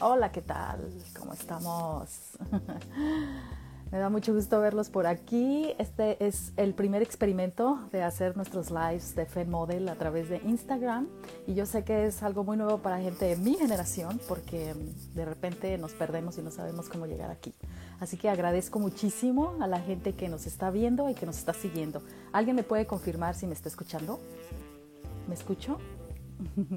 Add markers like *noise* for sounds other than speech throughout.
Hola, ¿qué tal? ¿Cómo estamos? *laughs* Me da mucho gusto verlos por aquí. Este es el primer experimento de hacer nuestros lives de Fan Model a través de Instagram. Y yo sé que es algo muy nuevo para gente de mi generación porque de repente nos perdemos y no sabemos cómo llegar aquí. Así que agradezco muchísimo a la gente que nos está viendo y que nos está siguiendo. ¿Alguien me puede confirmar si me está escuchando? ¿Me escucho? *laughs*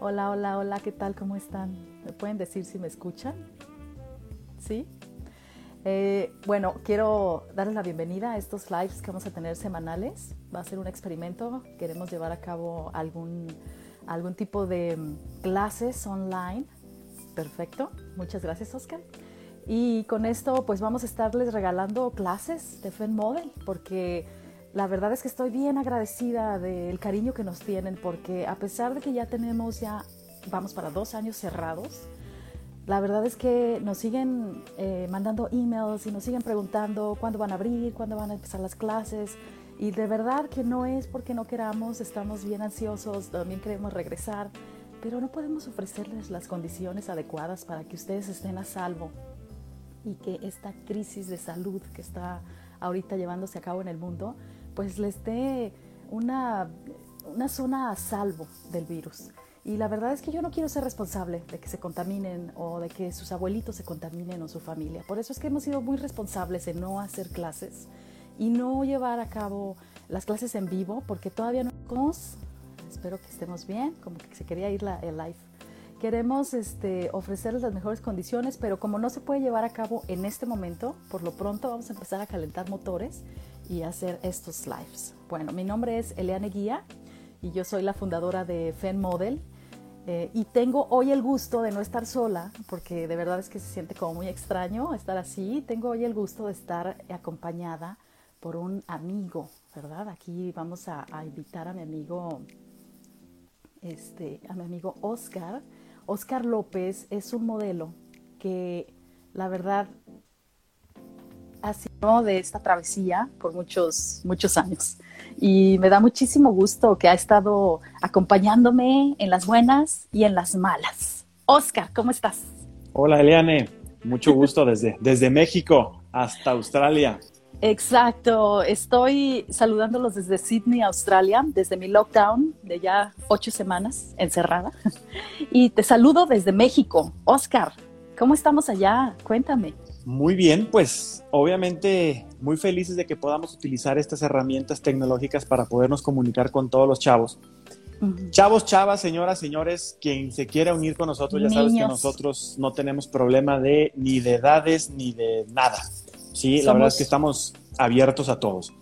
Hola, hola, hola, ¿qué tal? ¿Cómo están? ¿Me pueden decir si me escuchan? ¿Sí? Eh, bueno, quiero darles la bienvenida a estos lives que vamos a tener semanales. Va a ser un experimento. Queremos llevar a cabo algún, algún tipo de mm, clases online. Perfecto. Muchas gracias, Oscar. Y con esto, pues vamos a estarles regalando clases de Fen Model, porque la verdad es que estoy bien agradecida del cariño que nos tienen porque a pesar de que ya tenemos ya, vamos para dos años cerrados, la verdad es que nos siguen eh, mandando emails y nos siguen preguntando cuándo van a abrir, cuándo van a empezar las clases. Y de verdad que no es porque no queramos, estamos bien ansiosos, también queremos regresar, pero no podemos ofrecerles las condiciones adecuadas para que ustedes estén a salvo y que esta crisis de salud que está ahorita llevándose a cabo en el mundo pues les dé una, una zona a salvo del virus. Y la verdad es que yo no quiero ser responsable de que se contaminen o de que sus abuelitos se contaminen o su familia. Por eso es que hemos sido muy responsables en no hacer clases y no llevar a cabo las clases en vivo porque todavía no espero que estemos bien, como que se quería ir la, el live. Queremos este, ofrecerles las mejores condiciones, pero como no se puede llevar a cabo en este momento, por lo pronto vamos a empezar a calentar motores y hacer estos lives. Bueno, mi nombre es Eliane Guía y yo soy la fundadora de Fen Model. Eh, y tengo hoy el gusto de no estar sola, porque de verdad es que se siente como muy extraño estar así. Tengo hoy el gusto de estar acompañada por un amigo, ¿verdad? Aquí vamos a, invitar a mi amigo, este, a mi amigo Oscar. Oscar López es un modelo que la verdad de esta travesía por muchos, muchos años. Y me da muchísimo gusto que ha estado acompañándome en las buenas y en las malas. Oscar, ¿cómo estás? Hola, Eliane. Mucho gusto desde, desde México hasta Australia. Exacto, estoy saludándolos desde Sydney, Australia, desde mi lockdown de ya ocho semanas encerrada. *laughs* Y te saludo desde México. Oscar, ¿cómo estamos allá? Cuéntame. Muy bien, pues obviamente muy felices de que podamos utilizar estas herramientas tecnológicas para podernos comunicar con todos los chavos. Chavos, chavas, señoras, señores, quien se quiera unir con nosotros, ya sabes que nosotros no tenemos problema de ni de edades ni de nada. Sí, la verdad es que estamos abiertos a todos.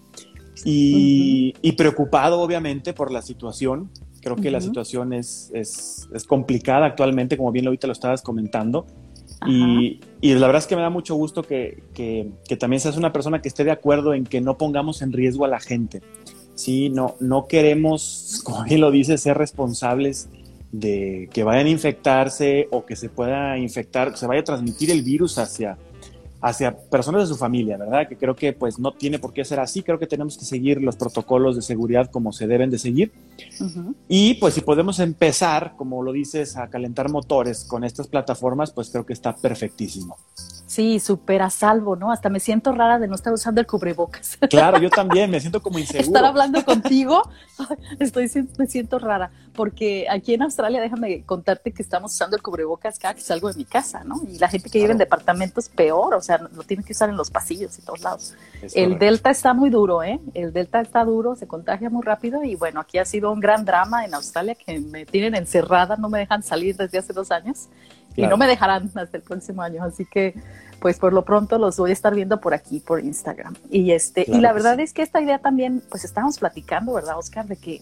Y, preocupado, obviamente, por la situación. Creo que la situación es, es, es, complicada actualmente, como bien ahorita lo estabas comentando. Y, la verdad es que me da mucho gusto que, también seas una persona que esté de acuerdo en que no pongamos en riesgo a la gente. Sí, no, no queremos, *laughs* como bien lo dice, ser responsables de que vayan a infectarse o que se pueda infectar, que se vaya a transmitir el virus hacia, hacia personas de su familia, ¿verdad? Que creo que pues no tiene por qué ser así, creo que tenemos que seguir los protocolos de seguridad como se deben de seguir. Y pues si podemos empezar, como lo dices, a calentar motores con estas plataformas, pues creo que está perfectísimo. Sí, súper a salvo, ¿no? Hasta me siento rara de no estar usando el cubrebocas. *laughs* Claro, yo también me siento como inseguro. Estar hablando contigo, *laughs* estoy me siento rara, porque aquí en Australia, déjame contarte que estamos usando el cubrebocas cada que salgo de mi casa, ¿no? Y la gente que vive en departamentos peor, o sea, lo tiene que usar en los pasillos y todos lados. el Delta está muy duro, ¿eh? El Delta está duro, se contagia muy rápido y bueno, aquí ha sido un gran drama en Australia que me tienen encerrada, no me dejan salir desde hace dos años y no me dejarán hasta el próximo año, así que pues por lo pronto los voy a estar viendo por aquí, por Instagram. Y este, y la verdad es que esta idea también, pues estábamos platicando, ¿verdad, Oscar? De que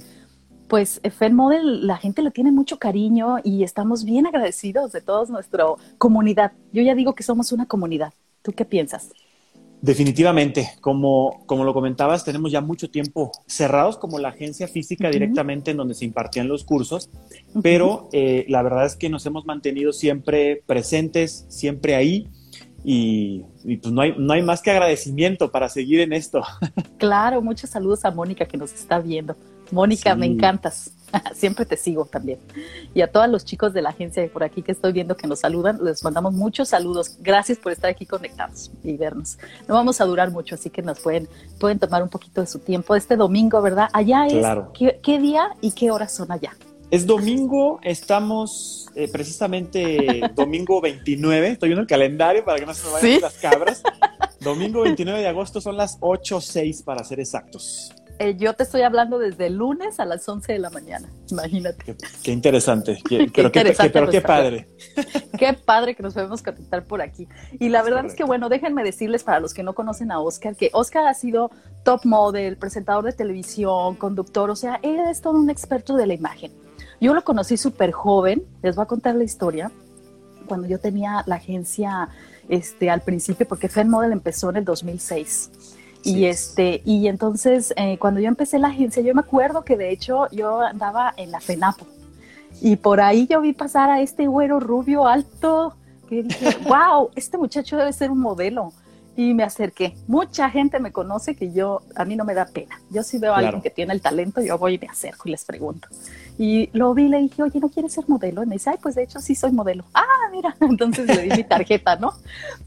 pues Fan Model la gente le tiene mucho cariño y estamos bien agradecidos de toda nuestra comunidad. Yo ya digo que somos una comunidad. ¿Tú qué piensas? Definitivamente, como, como lo comentabas, tenemos ya mucho tiempo cerrados como la agencia física directamente en donde se impartían los cursos, pero eh, la verdad es que nos hemos mantenido siempre presentes, siempre ahí y, pues no hay, no hay más que agradecimiento para seguir en esto. *laughs* Claro, muchos saludos a Mónica que nos está viendo. Mónica, me encantas. *laughs* Siempre te sigo también. Y a todos los chicos de la agencia por aquí que estoy viendo que nos saludan, les mandamos muchos saludos. Gracias por estar aquí conectados y vernos. No vamos a durar mucho, así que nos pueden, pueden tomar un poquito de su tiempo. Este domingo, ¿verdad? Allá es. ¿qué, día y qué horas son allá? Es domingo, estamos eh, precisamente domingo 29, estoy viendo el calendario para que no se me vayan las cabras. Domingo 29 de agosto son las 8.06 para ser exactos. Eh, yo te estoy hablando desde el lunes a las 11 de la mañana, imagínate. Qué, interesante, *laughs* qué, pero, qué, pero qué padre. *laughs* Qué padre que nos podemos conectar por aquí. Y la verdad es que, bueno, déjenme decirles para los que no conocen a Oscar, que Oscar ha sido top model, presentador de televisión, conductor, o sea, él es todo un experto de la imagen. Yo lo conocí súper joven, les voy a contar la historia, cuando yo tenía la agencia este, al principio, porque Fed Model empezó en el 2006. Y este, y entonces eh, cuando yo empecé la agencia, yo me acuerdo que de hecho yo andaba en la FENAPO y por ahí yo vi pasar a este güero rubio alto que dije, *laughs* wow, este muchacho debe ser un modelo. Y me acerqué. Mucha gente me conoce que yo, a mí no me da pena. Yo si veo a alguien que tiene el talento, yo voy y me acerco y les pregunto. Y lo vi le dije, oye, ¿no quieres ser modelo? Y me dice, ay, pues de hecho sí soy modelo. Ah, mira. *laughs* Entonces le di mi tarjeta, ¿no?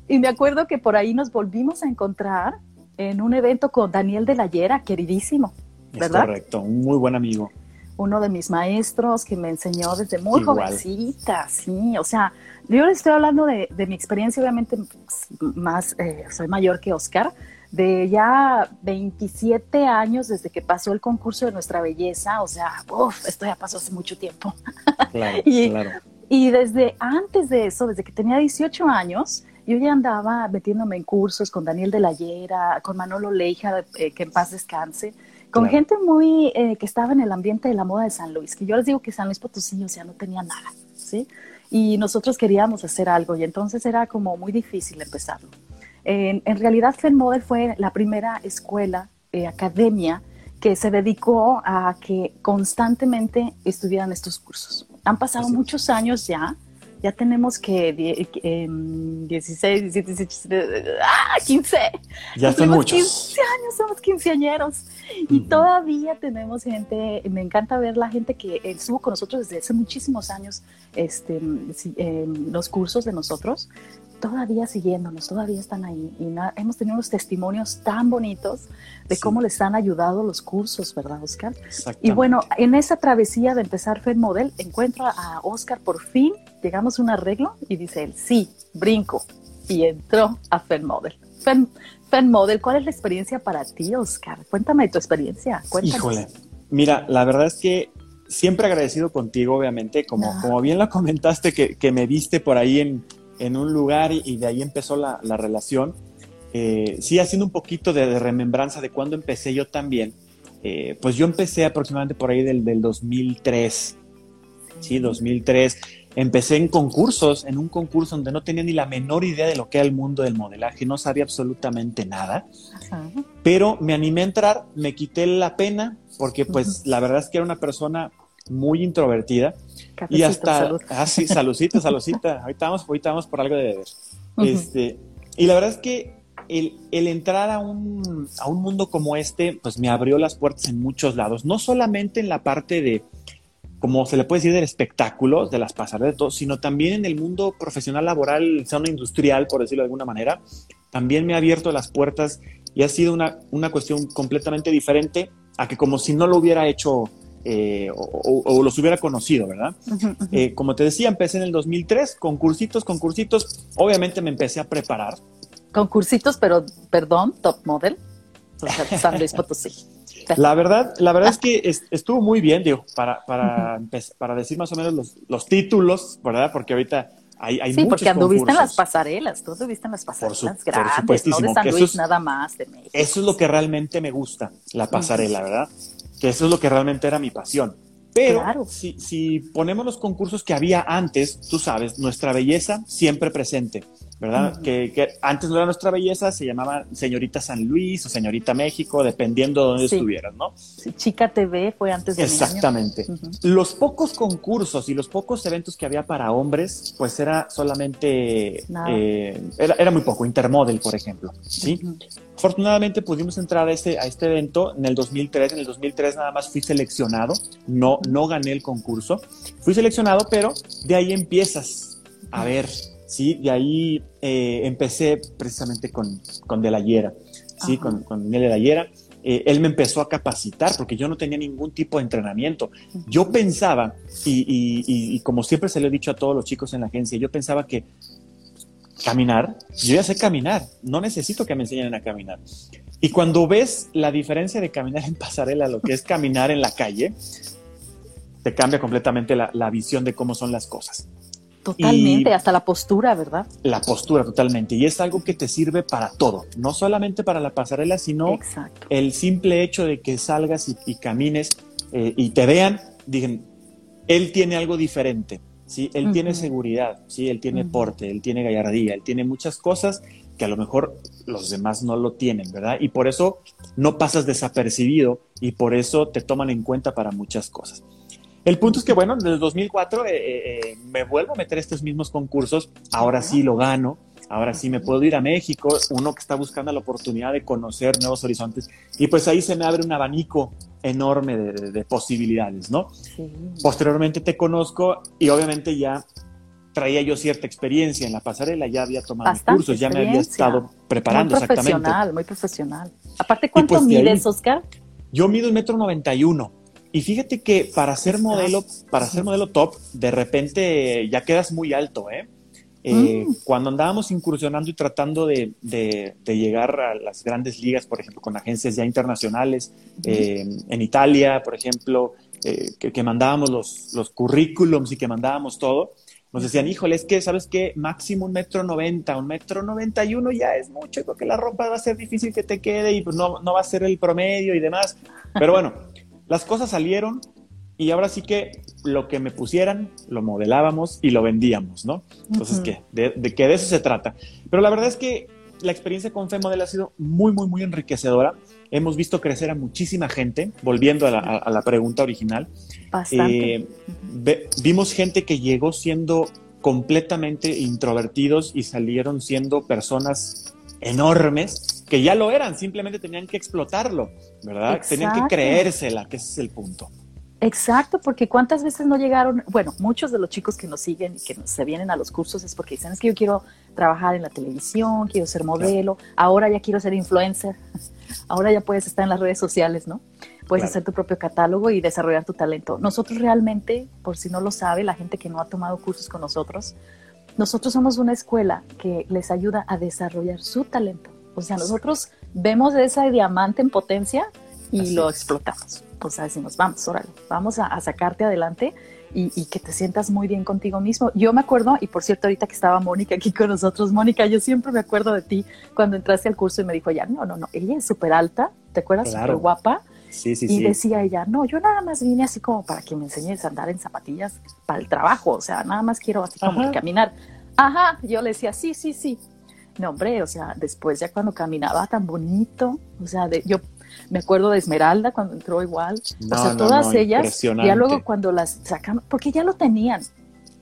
Y me acuerdo que por ahí nos volvimos a encontrar en un evento con Daniel de la Llera, queridísimo, ¿verdad? Es correcto, un muy buen amigo. Uno de mis maestros que me enseñó desde muy jovencita, sí, o sea, yo les estoy hablando de, mi experiencia, obviamente pues, más, eh, soy mayor que Oscar, de ya 27 años desde que pasó el concurso de Nuestra Belleza, o sea, uf, esto ya pasó hace mucho tiempo. Claro, *laughs* y, claro. Y desde antes de eso, desde que tenía 18 años, yo ya andaba metiéndome en cursos con Daniel de la Llera, con Manolo Leija, eh, que en paz descanse, con gente muy eh, que estaba en el ambiente de la moda de San Luis, que yo les digo que San Luis Potosí, o sea, no tenía nada, ¿sí? Y nosotros queríamos hacer algo y entonces era como muy difícil empezarlo. En, en realidad, Model fue la primera escuela, eh, academia, que se dedicó a que constantemente estuvieran estos cursos. Han pasado muchos años ya, ya tenemos que 16, 17, 17, ¡ah! 15. Ya son muchos. 15 años, somos quinceañeros. Y todavía tenemos gente, me encanta ver la gente que estuvo con nosotros desde hace muchísimos años, este, los cursos de nosotros, todavía siguiéndonos, todavía están ahí. Y hemos tenido unos testimonios tan bonitos de cómo les han ayudado los cursos, ¿verdad, Oscar? Y bueno, en esa travesía de empezar Fed Model, encuentro a Oscar por fin, llegamos a un arreglo y dice él, sí, brinco. Y entró a Fed Model. Fed, Model, ¿cuál es la experiencia para ti, Oscar? Cuéntame tu experiencia. Híjole, mira, la verdad es que siempre agradecido contigo, obviamente, como, ah. como bien lo comentaste, que, que me viste por ahí en en un lugar y, de ahí empezó la, relación. Eh, sí, haciendo un poquito de, remembranza de cuando empecé yo también. Eh, pues yo empecé aproximadamente por ahí del, del 2003. Sí, 2003. Empecé en concursos, en un concurso donde no tenía ni la menor idea de lo que era el mundo del modelaje, no sabía absolutamente nada. Pero me animé a entrar, me quité la pena, porque pues la verdad es que era una persona muy introvertida. y hasta, salud. *laughs* ah, sí, saludcita, saludcita. Ahorita vamos, ahorita vamos por algo de beber. este, y la verdad es que el, el, entrar a un, a un mundo como este, pues me abrió las puertas en muchos lados, no solamente en la parte de, como se le puede decir, del espectáculo, de las pasarelas, de todo, sino también en el mundo profesional, laboral, zona industrial, por decirlo de alguna manera. También me ha abierto las puertas y ha sido una, una cuestión completamente diferente a que como si no lo hubiera hecho eh, o, los hubiera conocido, ¿verdad? Eh, como te decía, empecé en el 2003, concursitos, concursitos, obviamente me empecé a preparar. Concursitos, pero, perdón, top model, *laughs* San Luis Potosí. La verdad, la verdad es que *laughs* estuvo muy bien, digo, para, para, para decir más o menos los, los, títulos, ¿verdad? Porque ahorita hay, hay sí, porque anduviste en las pasarelas, tú anduviste en las pasarelas grandes, no de San Luis nada más, de México. Eso es lo que realmente me gusta, la pasarela, ¿verdad? Que eso es lo que realmente era mi pasión. Pero si, si, ponemos los concursos que había antes, tú sabes, nuestra belleza siempre presente. ¿Verdad? que, antes no era nuestra belleza, se llamaba señorita San Luis o señorita México, dependiendo de dónde estuvieras, ¿no? Chica TV fue antes de Exactamente. Los pocos concursos y los pocos eventos que había para hombres, pues era solamente, eh, era, muy poco, Intermodel, por ejemplo, ¿sí? Afortunadamente pudimos entrar a este, a este evento en el 2003. En el 2003 nada más fui seleccionado, no, no gané el concurso. Fui seleccionado, pero de ahí empiezas a ver, ¿sí? De ahí eh, empecé precisamente con, con De la Hiera, ¿sí? Con, con De la Hiera. Eh, él me empezó a capacitar porque yo no tenía ningún tipo de entrenamiento. Yo pensaba, y, y, y, como siempre se lo he dicho a todos los chicos en la agencia, yo pensaba que caminar, yo ya sé caminar, no necesito que me enseñen a caminar. Y cuando ves la diferencia de caminar en pasarela a lo que es caminar en la calle, te cambia completamente la, visión de cómo son las cosas. Totalmente, hasta la postura, ¿verdad? La postura, totalmente. Y es algo que te sirve para todo, no solamente para la pasarela, sino el simple hecho de que salgas y, camines eh, y te vean, digan, él tiene algo diferente ¿sí? Él tiene seguridad, ¿sí? Él tiene porte, él tiene gallardía, él tiene muchas cosas que a lo mejor los demás no lo tienen, ¿verdad? Y por eso no pasas desapercibido y por eso te toman en cuenta para muchas cosas. El punto es que, bueno, desde el 2004 eh, eh, eh, me vuelvo a meter estos mismos concursos, ahora sí lo gano, ahora sí me puedo ir a México, uno que está buscando la oportunidad de conocer nuevos horizontes, y pues ahí se me abre un abanico enorme de, posibilidades, ¿no? Posteriormente te conozco y obviamente ya traía yo cierta experiencia en la pasarela, ya había tomado cursos, ya me había estado preparando muy profesional, Muy profesional, Aparte, ¿cuánto pues mides, Oscar? Yo mido un metro noventa y uno. Y fíjate que para ser modelo, para ser modelo top, de repente ya quedas muy alto, ¿eh? Eh, mm. Cuando andábamos incursionando y tratando de, llegar a las grandes ligas, por ejemplo, con agencias ya internacionales, eh, en Italia, por ejemplo, eh, que, mandábamos los, los currículums y que mandábamos todo, nos decían, híjole, es que, ¿sabes qué? Máximo un metro noventa, un metro noventa y uno ya es mucho, porque la ropa va a ser difícil que te quede y pues no, no va a ser el promedio y demás. Pero bueno, las cosas salieron, y ahora sí que lo que me pusieran lo modelábamos y lo vendíamos, ¿no? Entonces, ¿qué? De, que de eso se trata. Pero la verdad es que la experiencia con FEModel ha sido muy, muy, muy enriquecedora. Hemos visto crecer a muchísima gente, volviendo a la, pregunta original. Bastante. Eh, vimos gente que llegó siendo completamente introvertidos y salieron siendo personas enormes que ya lo eran, simplemente tenían que explotarlo, ¿verdad? Tenían que creérsela, que ese es el punto. Exacto, porque cuántas veces no llegaron, bueno, muchos de los chicos que nos siguen y que se vienen a los cursos es porque dicen, es que yo quiero trabajar en la televisión, quiero ser modelo, ahora ya quiero ser influencer, *laughs* ahora ya puedes estar en las redes sociales, ¿no? Puedes hacer tu propio catálogo y desarrollar tu talento. Nosotros realmente, por si no lo sabe, la gente que no ha tomado cursos con nosotros, nosotros somos una escuela que les ayuda a desarrollar su talento. O sea, nosotros vemos ese diamante en potencia y lo explotamos o sea, decimos, vamos, órale, vamos a, sacarte adelante y, que te sientas muy bien contigo mismo. Yo me acuerdo, y por cierto, ahorita que estaba Mónica aquí con nosotros, Mónica, yo siempre me acuerdo de ti cuando entraste al curso y me dijo ya, no, no, no, ella es súper alta, ¿te acuerdas? Súper guapa. Sí, sí, y decía ella, no, yo nada más vine así como para que me enseñes a andar en zapatillas para el trabajo, o sea, nada más quiero así como caminar. Ajá, yo le decía, sí, sí, sí. No, hombre, o sea, después ya cuando caminaba tan bonito, o sea, de, yo me acuerdo de Esmeralda cuando entró igual. o sea, todas ellas, ya luego cuando las sacamos, porque ya lo tenían.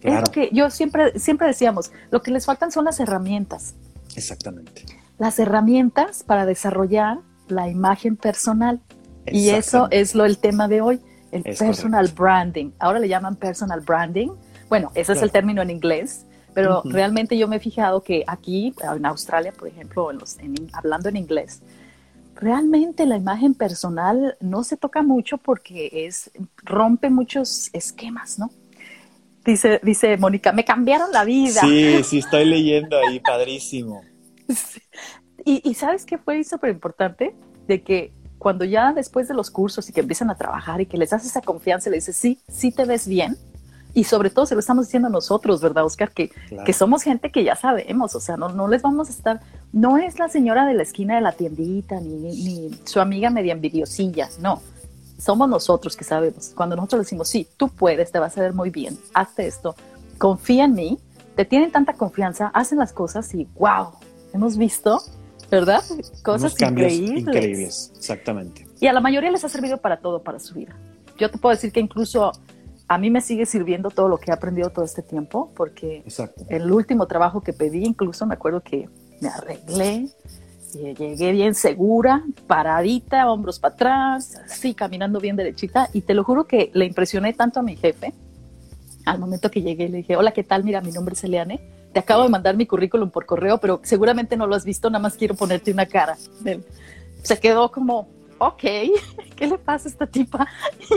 Es lo que yo siempre, siempre decíamos, lo que les faltan son las herramientas. Exactamente. Las herramientas para desarrollar la imagen personal. Y eso es lo el tema de hoy, el personal branding. Ahora le llaman personal branding. Bueno, ese es el término en inglés, pero realmente yo me he fijado que aquí, en Australia, por ejemplo, hablando en inglés, realmente la imagen personal no se toca mucho porque es rompe muchos esquemas, ¿no? Dice, dice Mónica, me cambiaron la vida. Sí, sí, estoy leyendo ahí, padrísimo. Y, ¿sabes qué fue súper importante? De que cuando ya después de los cursos y que empiezan a trabajar y que les das esa confianza, le dices, sí, sí te ves bien, y sobre todo se lo estamos diciendo nosotros, ¿verdad, Oscar? Que, que somos gente que ya sabemos, o sea, no, no les vamos a estar, no es la señora de la esquina de la tiendita, ni, ni su amiga media envidiosilla, no. Somos nosotros que sabemos. Cuando nosotros decimos, sí, tú puedes, te vas a ver muy bien, hazte esto, confía en mí, te tienen tanta confianza, hacen las cosas y wow, hemos visto, ¿verdad? Cosas increíbles. Increíbles, exactamente. Y a la mayoría les ha servido para todo, para su vida. Yo te puedo decir que incluso a mí me sigue sirviendo todo lo que he aprendido todo este tiempo, porque el último trabajo que pedí, incluso me acuerdo que me arreglé, y llegué bien segura, paradita, hombros para atrás, así caminando bien derechita, y te lo juro que le impresioné tanto a mi jefe al momento que llegué le dije, hola, ¿qué tal? Mira, mi nombre es Eliane. Te acabo de mandar mi currículum por correo, pero seguramente no lo has visto, nada más quiero ponerte una cara. Se quedó como, ok, *laughs* ¿qué le pasa a esta tipa?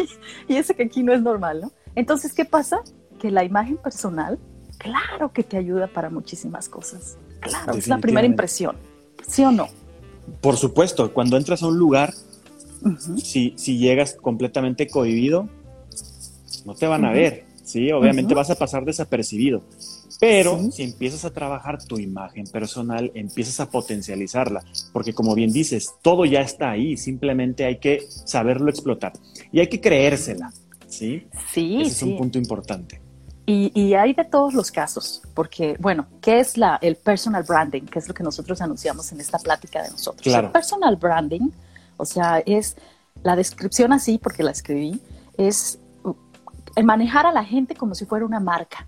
*laughs* y ese que aquí no es normal, ¿no? Entonces, ¿qué pasa? Que la imagen personal, claro que te ayuda para muchísimas cosas. Claro, es la primera impresión, ¿sí o no? Por supuesto, cuando entras a un lugar, si, si llegas completamente cohibido, no te van a ver. ¿sí? Obviamente vas a pasar desapercibido, pero si empiezas a trabajar tu imagen personal, empiezas a potencializarla, porque como bien dices, todo ya está ahí, simplemente hay que saberlo explotar y hay que creérsela, ¿sí? Sí, Ese es un punto importante. Y, hay de todos los casos, porque, bueno, ¿qué es la, el personal branding? Que es lo que nosotros anunciamos en esta plática de nosotros. Claro. El personal branding, o sea, es la descripción así, porque la escribí, es el manejar a la gente como si fuera una marca.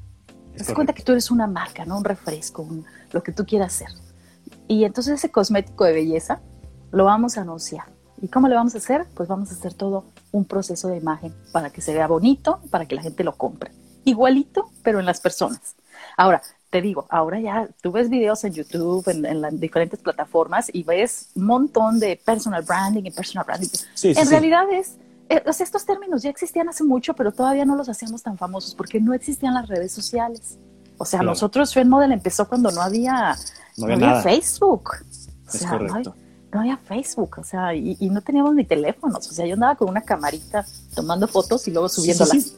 Te das cuenta que tú eres una marca, ¿no? Un refresco, lo que tú quieras hacer. Y entonces ese cosmético de belleza lo vamos a anunciar. ¿Y cómo lo vamos a hacer? Pues vamos a hacer todo un proceso de imagen para que se vea bonito, para que la gente lo compre. Igualito, pero en las personas. Ahora, te digo, ahora ya tú ves videos en YouTube, en, las diferentes plataformas y ves un montón de personal branding y personal branding. en realidad es eh, estos términos ya existían hace mucho, pero todavía no los hacíamos tan famosos porque no existían las redes sociales. O sea, nosotros Trend Model empezó cuando no había, no había, Facebook. O sea, no, había Facebook, o sea, y, no teníamos ni teléfonos. O sea, yo andaba con una camarita tomando fotos y luego subiéndolas.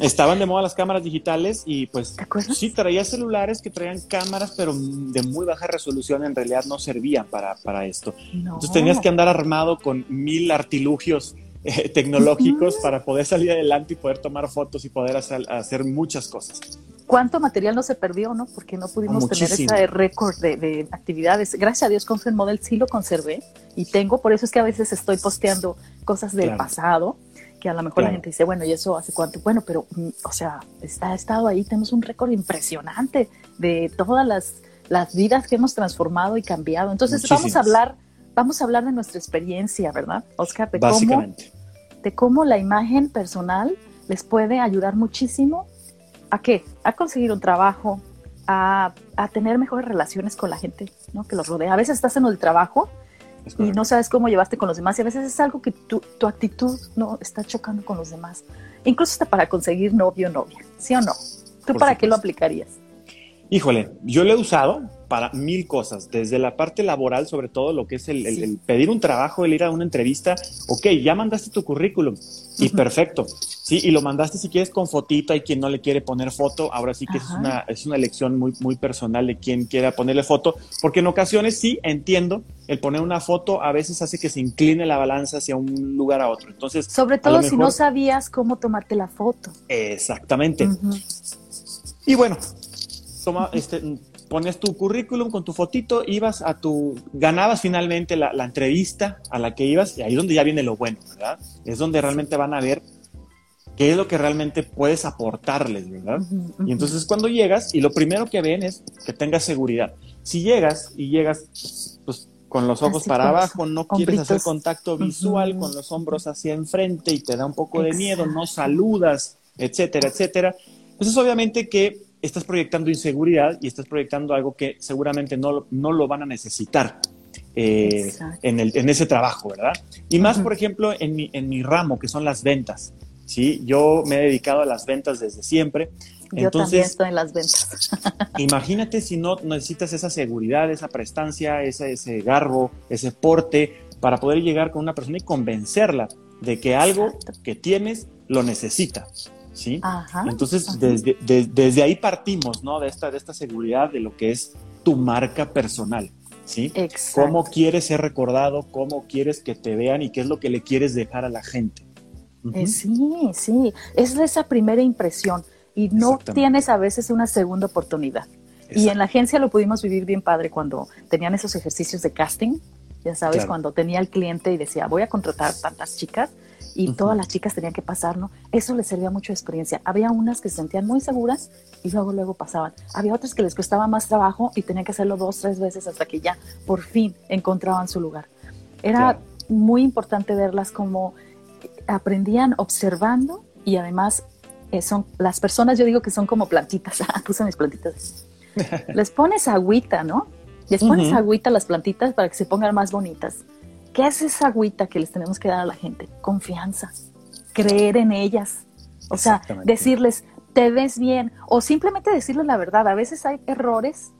Estaban de moda las cámaras digitales y pues sí traía celulares que traían cámaras, pero de muy baja resolución en realidad no servían para, para esto. Entonces tenías que andar armado con mil artilugios eh, tecnológicos para poder salir adelante y poder tomar fotos y poder hacer, muchas cosas. ¿Cuánto material no se perdió, no? Porque no pudimos tener ese récord de, actividades. Gracias a Dios con Fred Model sí lo conservé y tengo, por eso es que a veces estoy posteando cosas del pasado, que a lo mejor la gente dice, bueno, ¿y eso hace cuánto? Bueno, pero, mm, o sea, está, ha estado ahí, tenemos un récord impresionante de todas las, las vidas que hemos transformado y cambiado. Entonces, vamos a hablar vamos a hablar de nuestra experiencia, ¿verdad, Oscar? De Básicamente. Cómo, de cómo la imagen personal les puede ayudar muchísimo a qué? A conseguir un trabajo, a, tener mejores relaciones con la gente ¿no? que los rodea. A veces estás en el trabajo y no sabes cómo llevaste con los demás y a veces es algo que tu, tu actitud no está chocando con los demás. Incluso hasta para conseguir novio o novia, ¿sí o no? ¿Tú para qué lo aplicarías? Híjole, yo lo he usado para mil cosas, desde la parte laboral, sobre todo lo que es el, pedir un trabajo, el ir a una entrevista. Ok, ya mandaste tu currículum y perfecto. Sí, y lo mandaste si quieres con fotito, hay quien no le quiere poner foto. Ahora sí que es una, es una elección muy, muy personal de quien quiera ponerle foto, porque en ocasiones sí entiendo, el poner una foto a veces hace que se incline la balanza hacia un lugar a otro. Entonces, sobre todo si no sabías cómo tomarte la foto. Exactamente. Y bueno, toma, este, pones tu currículum con tu fotito, ibas a tu, ganabas finalmente la, entrevista a la que ibas y ahí es donde ya viene lo bueno, ¿verdad? Es donde realmente van a ver qué es lo que realmente puedes aportarles, ¿verdad? Y entonces cuando llegas y lo primero que ven es que tengas seguridad. Si llegas y llegas pues con los ojos para abajo, no quieres hacer contacto visual con los hombros hacia enfrente y te da un poco de miedo, no saludas, etcétera, etcétera. Entonces obviamente que estás proyectando inseguridad y estás proyectando algo que seguramente no, no lo van a necesitar eh, en, el, en, ese trabajo, ¿verdad? Y más, por ejemplo, en mi, en mi ramo, que son las ventas. ¿Sí? Yo me he dedicado a las ventas desde siempre. Yo también estoy en las ventas. *laughs* imagínate si no necesitas esa seguridad, esa prestancia, ese, ese garbo, ese porte para poder llegar con una persona y convencerla de que algo que tienes lo necesita. ¿sí? Entonces, Desde, desde ahí partimos, ¿no? De esta, de esta seguridad de lo que es tu marca personal, ¿sí? ¿Cómo quieres ser recordado? ¿Cómo quieres que te vean? ¿Y qué es lo que le quieres dejar a la gente? Eh, sí, sí, es esa primera impresión. y no tienes a veces una segunda oportunidad. Y en la agencia lo pudimos vivir bien padre cuando tenían esos ejercicios de casting, ya sabes, cuando tenía el cliente y decía, voy a contratar tantas chicas y todas las chicas tenían que pasar, ¿no? Eso les servía mucho experiencia. Había unas que se sentían muy seguras y luego, luego pasaban. Había otras que les costaba más trabajo y tenían que hacerlo dos, tres veces hasta que ya por fin encontraban su lugar. Era muy importante verlas como aprendían observando y además eh, son las personas, yo digo que son como plantitas. *laughs* Ah, puse mis plantitas. *laughs* Les pones agüita, ¿no? Les pones agüita a las plantitas para que se pongan más bonitas. ¿Qué es esa agüita que les tenemos que dar a la gente? Confianza, creer en ellas. O sea, decirles, te ves bien, o simplemente decirles la verdad. A veces hay errores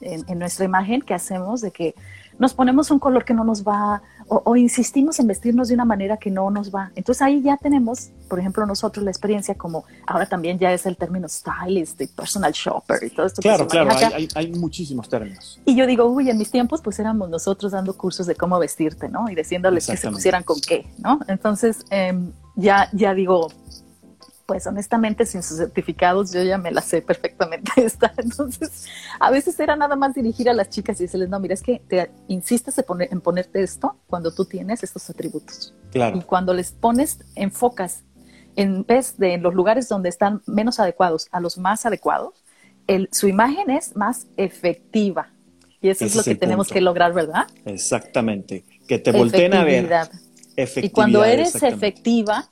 en, nuestra imagen que hacemos de que nos ponemos un color que no nos va o, insistimos en vestirnos de una manera que no nos va. Entonces ahí ya tenemos, por ejemplo, nosotros la experiencia como ahora también ya es el término stylist y personal shopper y todo esto. Claro, claro, hay, hay, muchísimos términos. Y yo digo, uy, en mis tiempos pues éramos nosotros dando cursos de cómo vestirte, ¿no? Y diciéndoles que se pusieran con qué, ¿no? Entonces em, ya, ya digo, pues honestamente sin sus certificados yo ya me la sé perfectamente *laughs* esta. Entonces, a veces era nada más dirigir a las chicas y decirles, no, mira, es que te insistes en, ponerte esto cuando tú tienes estos atributos. Claro. Y cuando les pones, enfocas en vez de en los lugares donde están menos adecuados a los más adecuados, el, su imagen es más efectiva. Y eso es lo que tenemos que lograr, ¿verdad? Exactamente. Que te volteen a ver. Efectividad. Y cuando eres efectiva,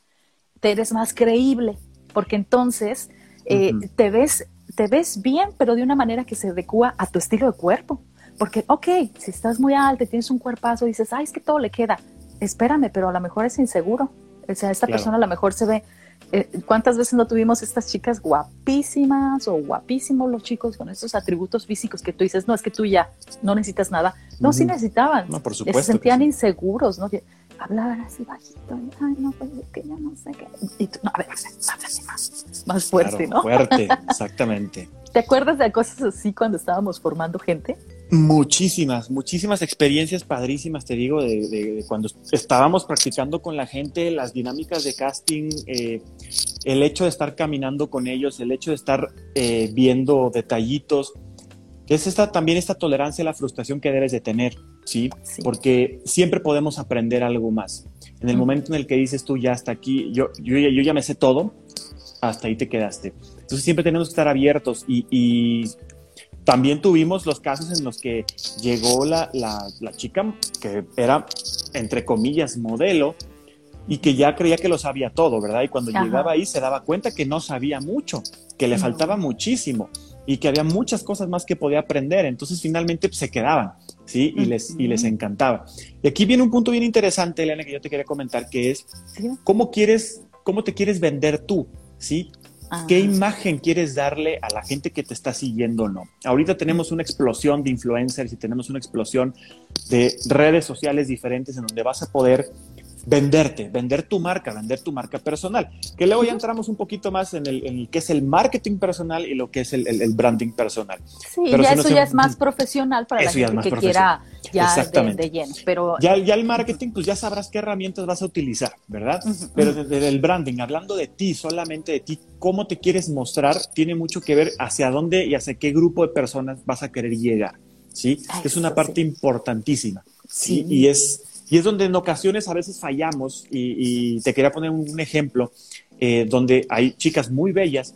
te eres más creíble, porque entonces eh, te, ves, te ves bien, pero de una manera que se adecua a tu estilo de cuerpo. Porque, ok, si estás muy alta y tienes un cuerpazo, dices, ay, es que todo le queda. Espérame, pero a lo mejor es inseguro. O sea, esta persona a lo mejor se ve. Eh, ¿Cuántas veces no tuvimos estas chicas guapísimas o guapísimos los chicos con estos atributos físicos que tú dices, no, es que tú ya no necesitas nada? No, sí necesitaban. No, por supuesto. Se sentían inseguros, ¿no? Hablaban así bajito, y, ay, no, pues es que ya no sé qué. Y tú, no, a ver, más, más fuerte, ¿no? Fuerte, *laughs* exactamente. ¿Te acuerdas de cosas así cuando estábamos formando gente? Muchísimas, muchísimas experiencias padrísimas, te digo, de, cuando estábamos practicando con la gente, las dinámicas de casting, eh, el hecho de estar caminando con ellos, el hecho de estar eh, viendo detallitos, es esta, también esta tolerancia a la frustración que debes de tener, ¿sí? Porque siempre podemos aprender algo más. En el momento en el que dices tú, ya hasta aquí, yo, yo, yo ya me sé todo, hasta ahí te quedaste. Entonces siempre tenemos que estar abiertos y, también tuvimos los casos en los que llegó la, la, la, chica que era, entre comillas, modelo y que ya creía que lo sabía todo, ¿verdad? Y cuando llegaba ahí se daba cuenta que no sabía mucho, que le faltaba muchísimo y que había muchas cosas más que podía aprender. Entonces finalmente pues, se quedaban, ¿sí? Y les, y les encantaba. Y aquí viene un punto bien interesante, Elena, que yo te quería comentar, que es cómo quieres, cómo te quieres vender tú, ¿sí? ¿Qué imagen quieres darle a la gente que te está siguiendo o no? Ahorita tenemos una explosión de influencers y tenemos una explosión de redes sociales diferentes en donde vas a poder venderte, vender tu marca, vender tu marca personal. Que luego ya entramos un poquito más en el, en que es el marketing personal y lo que es el, el, branding personal. Sí, ya eso ya es más profesional para la gente que quiera ya de, lleno. Pero ya, ya, el marketing, pues ya sabrás qué herramientas vas a utilizar, ¿verdad? Pero desde el branding, hablando de ti, solamente de ti, cómo te quieres mostrar, tiene mucho que ver hacia dónde y hacia qué grupo de personas vas a querer llegar. ¿Sí? es una parte importantísima. ¿sí? Y es y es donde en ocasiones a veces fallamos, y, te quería poner un, ejemplo, eh, donde hay chicas muy bellas,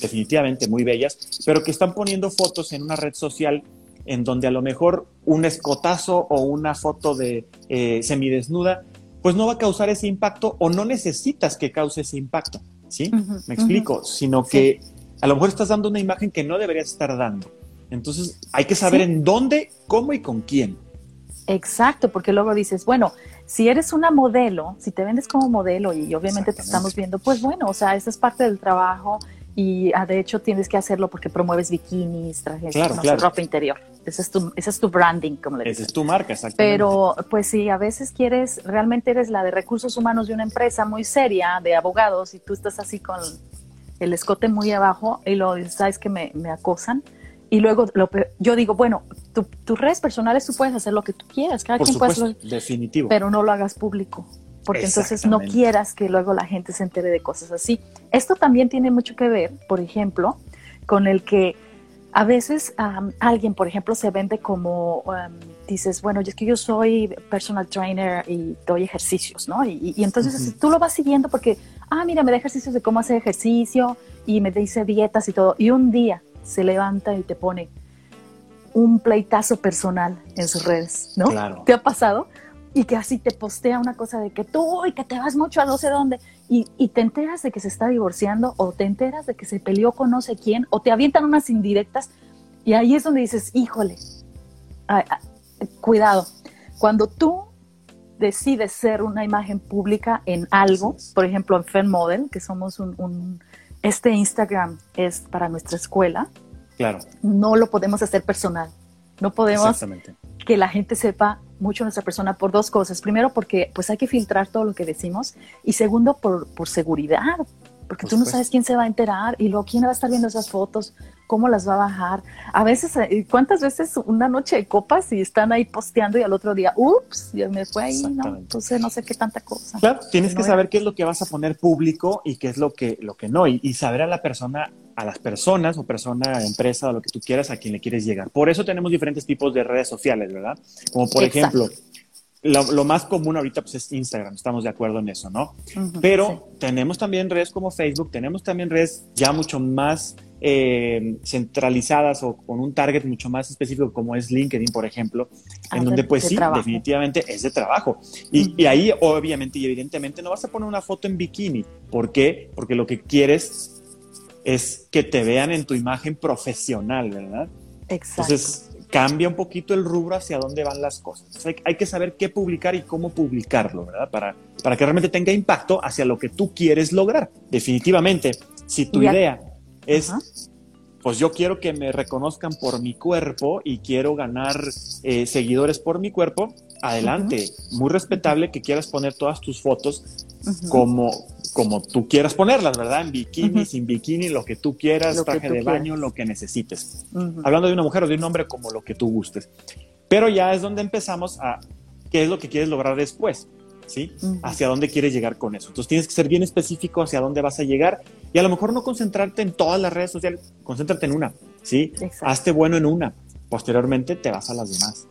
definitivamente muy bellas, pero que están poniendo fotos en una red social en donde a lo mejor un escotazo o una foto de eh, semidesnuda, pues no va a causar ese impacto o no necesitas que cause ese impacto, ¿sí? Me explico, sino que a lo mejor estás dando una imagen que no deberías estar dando. Entonces hay que saber en dónde, cómo y con quién. Exacto, porque luego dices, bueno, si eres una modelo, si te vendes como modelo y obviamente te estamos viendo, pues bueno, o sea, esa es parte del trabajo y ah, de hecho tienes que hacerlo porque promueves bikinis, trajes, ropa interior. Ese es, tu, ese es tu branding, como le. Esa es tu marca, exactamente. Pero pues si a veces quieres, realmente eres la de recursos humanos de una empresa muy seria, de abogados, y tú estás así con el escote muy abajo y lo sabes que me, me acosan, y luego lo, yo digo, bueno, tu, tus redes personales tú puedes hacer lo que tú quieras, cada quien puede hacerlo, definitivo. pero no lo hagas público. porque entonces no quieras que luego la gente se entere de cosas así. Esto también tiene mucho que ver, por ejemplo, con el que a veces alguien, por ejemplo, se vende como, dices, bueno, es que yo soy personal trainer y doy ejercicios, ¿no? Y, entonces tú lo vas siguiendo porque, ah, mira, me da ejercicios de cómo hacer ejercicio y me dice dietas y todo. Y un día se levanta y te pone un pleitazo personal en sus redes, ¿no? Claro. ¿Te ha pasado? Y que así te postea una cosa de que tú y que te vas mucho a no sé dónde y, y, te enteras de que se está divorciando o te enteras de que se peleó con no sé quién o te avientan unas indirectas y ahí es donde dices, híjole, cuidado, cuando tú decides ser una imagen pública en algo, por ejemplo en Fan Model, que somos un, este Instagram es para nuestra escuela, claro. no lo podemos hacer personal, no podemos que la gente sepa mucho nuestra persona por dos cosas. Primero, porque pues hay que filtrar todo lo que decimos. Y segundo, por, por seguridad, porque tú no sabes quién se va a enterar y luego quién va a estar viendo esas fotos, cómo las va a bajar. A veces, eh, ¿cuántas veces una noche de copas y están ahí posteando y al otro día, ups, ya me fue ahí, ¿no? Entonces no sé qué tanta cosa. Claro, tienes que saber qué es lo que vas a poner público y qué es lo que, lo que no, y, y saber a la persona a las personas o persona, empresa, o lo que tú quieras, a quien le quieres llegar. Por eso tenemos diferentes tipos de redes sociales, ¿verdad? Como por ejemplo, lo, más común ahorita pues, es Instagram, estamos de acuerdo en eso, ¿no? Pero tenemos también redes como Facebook, tenemos también redes ya mucho más eh, centralizadas o con un target mucho más específico como es LinkedIn, por ejemplo, en donde pues sí, definitivamente es de trabajo. Y, y, ahí obviamente y evidentemente no vas a poner una foto en bikini. ¿Por qué? Porque lo que quieres es que te vean en tu imagen profesional, ¿verdad? Exacto. Entonces, cambia un poquito el rubro hacia dónde van las cosas. hay, que saber qué publicar y cómo publicarlo, ¿verdad? Para, para que realmente tenga impacto hacia lo que tú quieres lograr. Definitivamente, si tu idea es, pues yo quiero que me reconozcan por mi cuerpo y quiero ganar eh, seguidores por mi cuerpo, adelante. Muy respetable que quieras poner todas tus fotos como como tú quieras ponerlas, ¿verdad? En bikini, sin bikini, lo que tú quieras, traje de baño, lo que necesites. Hablando de una mujer o de un hombre, como lo que tú gustes. Pero ya es donde empezamos a qué es lo que quieres lograr después, ¿sí? Hacia dónde quieres llegar con eso. Entonces tienes que ser bien específico hacia dónde vas a llegar y a lo mejor no concentrarte en todas las redes sociales, concéntrate en una, ¿sí? Hazte bueno en una. Posteriormente te vas a las demás.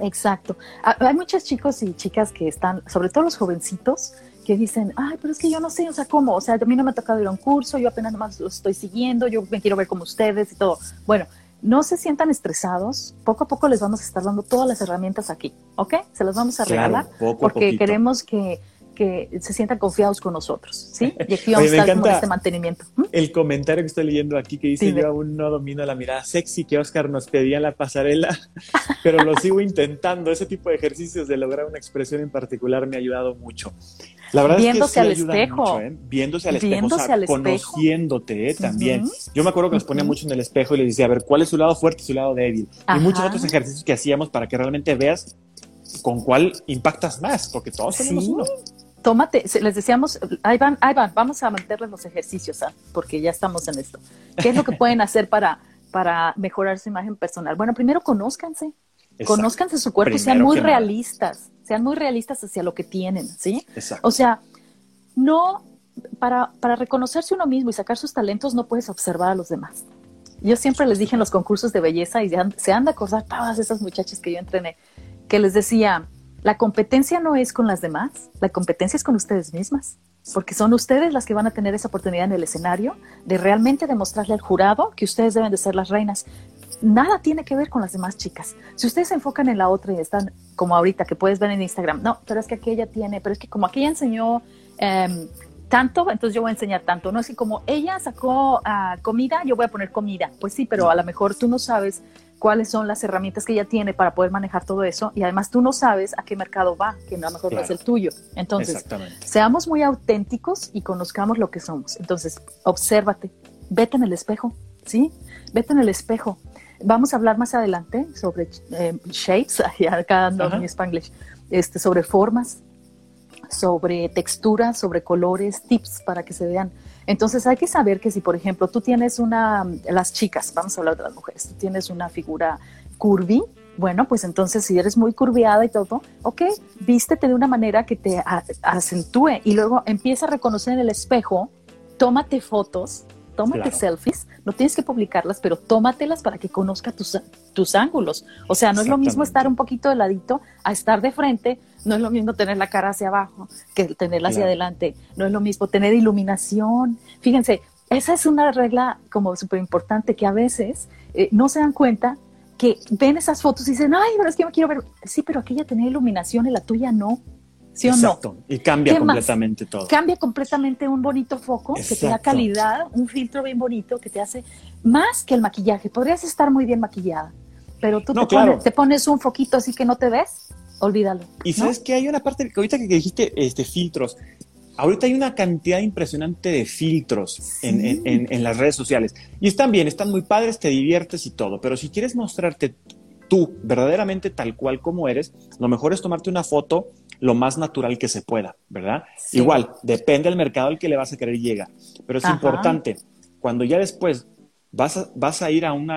Exacto. Ah, hay muchos chicos y chicas que están, sobre todo los jovencitos, que dicen, ay, pero es que yo no sé, o sea, ¿cómo? O sea, a mí no me ha tocado ir a un curso, yo apenas nomás lo estoy siguiendo, yo me quiero ver como ustedes y todo. Bueno, no se sientan estresados, poco a poco les vamos a estar dando todas las herramientas aquí, ¿ok? Se las vamos a regalar porque queremos que que se sientan confiados con nosotros, ¿sí? *laughs* Y aquí vamos a estar este mantenimiento. ¿Mm? El comentario que estoy leyendo aquí que dice, yo aún no domino la mirada sexy que Oscar nos pedía en la pasarela, *laughs* pero lo sigo intentando. Ese tipo de ejercicios de lograr una expresión en particular me ha ayudado mucho. La verdad Viéndose es que al espejo. ¿eh? Viéndose al espejo, conociéndote ¿eh? también. Yo me acuerdo que nos ponía mucho en el espejo y le decía, a ver, ¿cuál es su lado fuerte y su lado débil? Y muchos otros ejercicios que hacíamos para que realmente veas con cuál impactas más, porque todos tenemos uno tómate, les decíamos, ahí van, ahí van, vamos a meterles los ejercicios, ¿ah? porque ya estamos en esto. ¿Qué es lo que pueden hacer para, para mejorar su imagen personal? Bueno, primero conózcanse, conózcanse su cuerpo sean muy realistas, sean muy realistas hacia lo que tienen, ¿sí? Exacto. O sea, no, para, para reconocerse uno mismo y sacar sus talentos no puedes observar a los demás. Yo siempre les dije en los concursos de belleza y se han de acordar todas esas muchachas que yo entrené, que les decía, la competencia no es con las demás, la competencia es con ustedes mismas, porque son ustedes las que van a tener esa oportunidad en el escenario de realmente demostrarle al jurado que ustedes deben de ser las reinas. Nada tiene que ver con las demás chicas. Si ustedes se enfocan en la otra y están como ahorita, que puedes ver en Instagram, no, pero es que aquella tiene, pero es que como aquella enseñó em, tanto, entonces yo voy a enseñar tanto. No es que como ella sacó ah, comida, yo voy a poner comida. Pues sí, pero a lo mejor tú no sabes cuáles son las herramientas que ella tiene para poder manejar todo eso y además tú no sabes a qué mercado va, que a lo mejor no es el tuyo. Entonces, seamos muy auténticos y conozcamos lo que somos. Entonces, obsérvate, vete en el espejo, ¿sí? Vete en el espejo. Vamos a hablar más adelante sobre eh, shapes, *laughs* acá ando en spanglish, este, sobre formas, sobre texturas, sobre colores, tips para que se vean. Entonces hay que saber que si, por ejemplo, tú tienes una, las chicas, vamos a hablar de las mujeres, tú tienes una figura curvy, Bueno, pues entonces si eres muy curviada y todo, ok, vístete de una manera que te acentúe y luego empieza a reconocer en el espejo, tómate fotos, tómate selfies, no tienes que publicarlas, pero tómatelas para que conozca tus, tus ángulos. O sea, no es lo mismo estar un poquito de ladito a estar de frente, no es lo mismo tener la cara hacia abajo que tenerla hacia adelante, no es lo mismo tener iluminación. Fíjense, esa es una regla como súper importante que a veces eh, no se dan cuenta que ven esas fotos y dicen, ay, pero es que yo quiero ver. Sí, pero aquella tenía iluminación y la tuya no. ¿Sí o Exacto. Y cambia completamente todo. Cambia completamente un bonito foco que te da calidad, un filtro bien bonito que te hace más que el maquillaje. Podrías estar muy bien maquillada, pero tú te, pones, un foquito así que no te ves, olvídalo. Y sabes que hay una parte, que ahorita que dijiste este, filtros, ahorita hay una cantidad impresionante de filtros en, las redes sociales. Y están bien, están muy padres, te diviertes y todo, pero si quieres mostrarte tú verdaderamente tal cual como eres, lo mejor es tomarte una foto lo más natural que se pueda, ¿verdad? Igual, depende del mercado al que le vas a querer llegar, pero es importante, cuando ya después vas a, vas a ir a, un,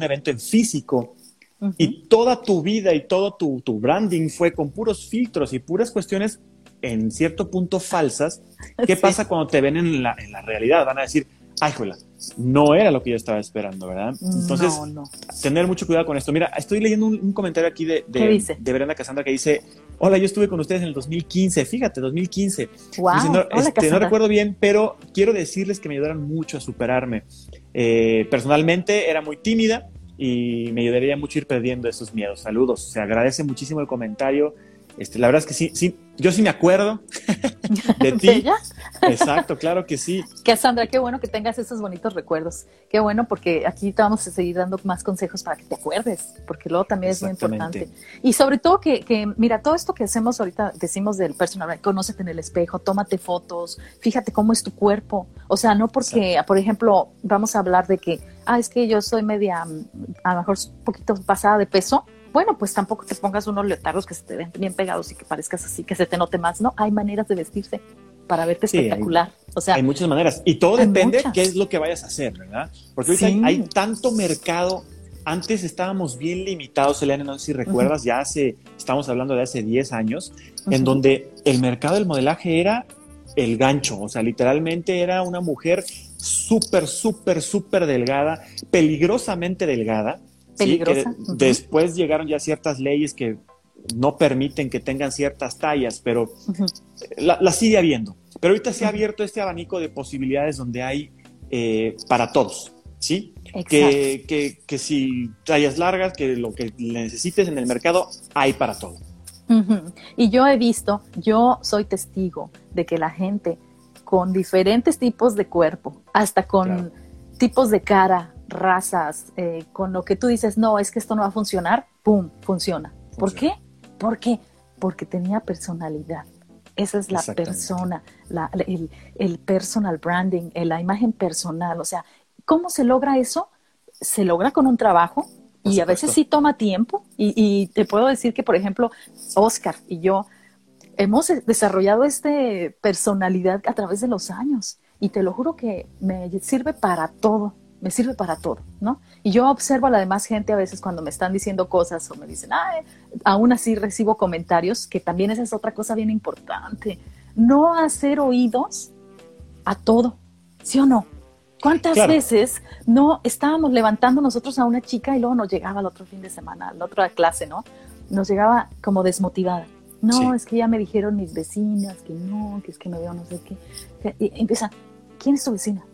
evento en físico y toda tu vida y todo tu, tu branding fue con puros filtros y puras cuestiones en cierto punto falsas, ¿qué pasa cuando te ven en la, en la realidad? Van a decir, ay, juela, no era lo que yo estaba esperando, ¿verdad? Entonces, tener mucho cuidado con esto. Mira, estoy leyendo un, comentario aquí de, de, de, Brenda Casandra que dice, hola, yo estuve con ustedes en el 2015, fíjate, 2015. Wow, no, este, no, recuerdo bien, pero quiero decirles que me ayudaron mucho a superarme. Eh, personalmente era muy tímida y me ayudaría mucho ir perdiendo esos miedos. Saludos, se agradece muchísimo el comentario. Este, la verdad es que sí, sí, yo sí me acuerdo *laughs* de ti. Exacto, claro que sí. *laughs* Que Sandra, qué bueno que tengas esos bonitos recuerdos. Qué bueno porque aquí te vamos a seguir dando más consejos para que te acuerdes, porque luego también es muy importante. Y sobre todo que, que, mira, todo esto que hacemos ahorita, decimos del personal, conócete en el espejo, tómate fotos, fíjate cómo es tu cuerpo. O sea, no porque, por ejemplo, vamos a hablar de que, ah, es que yo soy media, a lo mejor un poquito pasada de peso, bueno, pues tampoco te pongas unos leotardos que se te ven bien pegados y que parezcas así, que se te note más, ¿no? Hay maneras de vestirse para verte espectacular. Hay, o sea, hay muchas maneras. Y todo depende qué es lo que vayas a hacer, ¿verdad? Porque ahorita hay, tanto mercado. Antes estábamos bien limitados, Elena, no sé si recuerdas, ya hace, estamos hablando de hace 10 años, en donde el mercado del modelaje era el gancho, o sea, literalmente era una mujer súper, súper, súper delgada, peligrosamente delgada, después llegaron ya ciertas leyes que no permiten que tengan ciertas tallas, pero la, sigue habiendo. Pero ahorita se ha abierto este abanico de posibilidades donde hay eh, para todos, ¿sí? Que, que, si tallas largas, que lo que necesites en el mercado, hay para todo. Y yo he visto, yo soy testigo de que la gente con diferentes tipos de cuerpo, hasta con tipos de cara, razas, eh, con lo que tú dices, no, es que esto no va a funcionar, ¡pum! Funciona. ¿Por qué? ¿Por qué? Porque tenía personalidad. Esa es la persona, el, personal branding, eh, la imagen personal. O sea, ¿cómo se logra eso? Se logra con un trabajo y a veces sí toma tiempo. Y, te puedo decir que, por ejemplo, Oscar y yo hemos desarrollado esta personalidad a través de los años. Y te lo juro que me sirve para todo me sirve para todo, ¿no? Y yo observo a la demás gente a veces cuando me están diciendo cosas o me dicen, ay, aún así recibo comentarios, que también esa es otra cosa bien importante. No hacer oídos a todo, ¿sí o no? ¿Cuántas veces no estábamos levantando nosotros a una chica y luego nos llegaba el otro fin de semana, la otra clase, ¿no? Nos llegaba como desmotivada. No, es que ya me dijeron mis vecinas que no, que es que me veo no sé qué. Y empieza, ¿quién es tu vecina?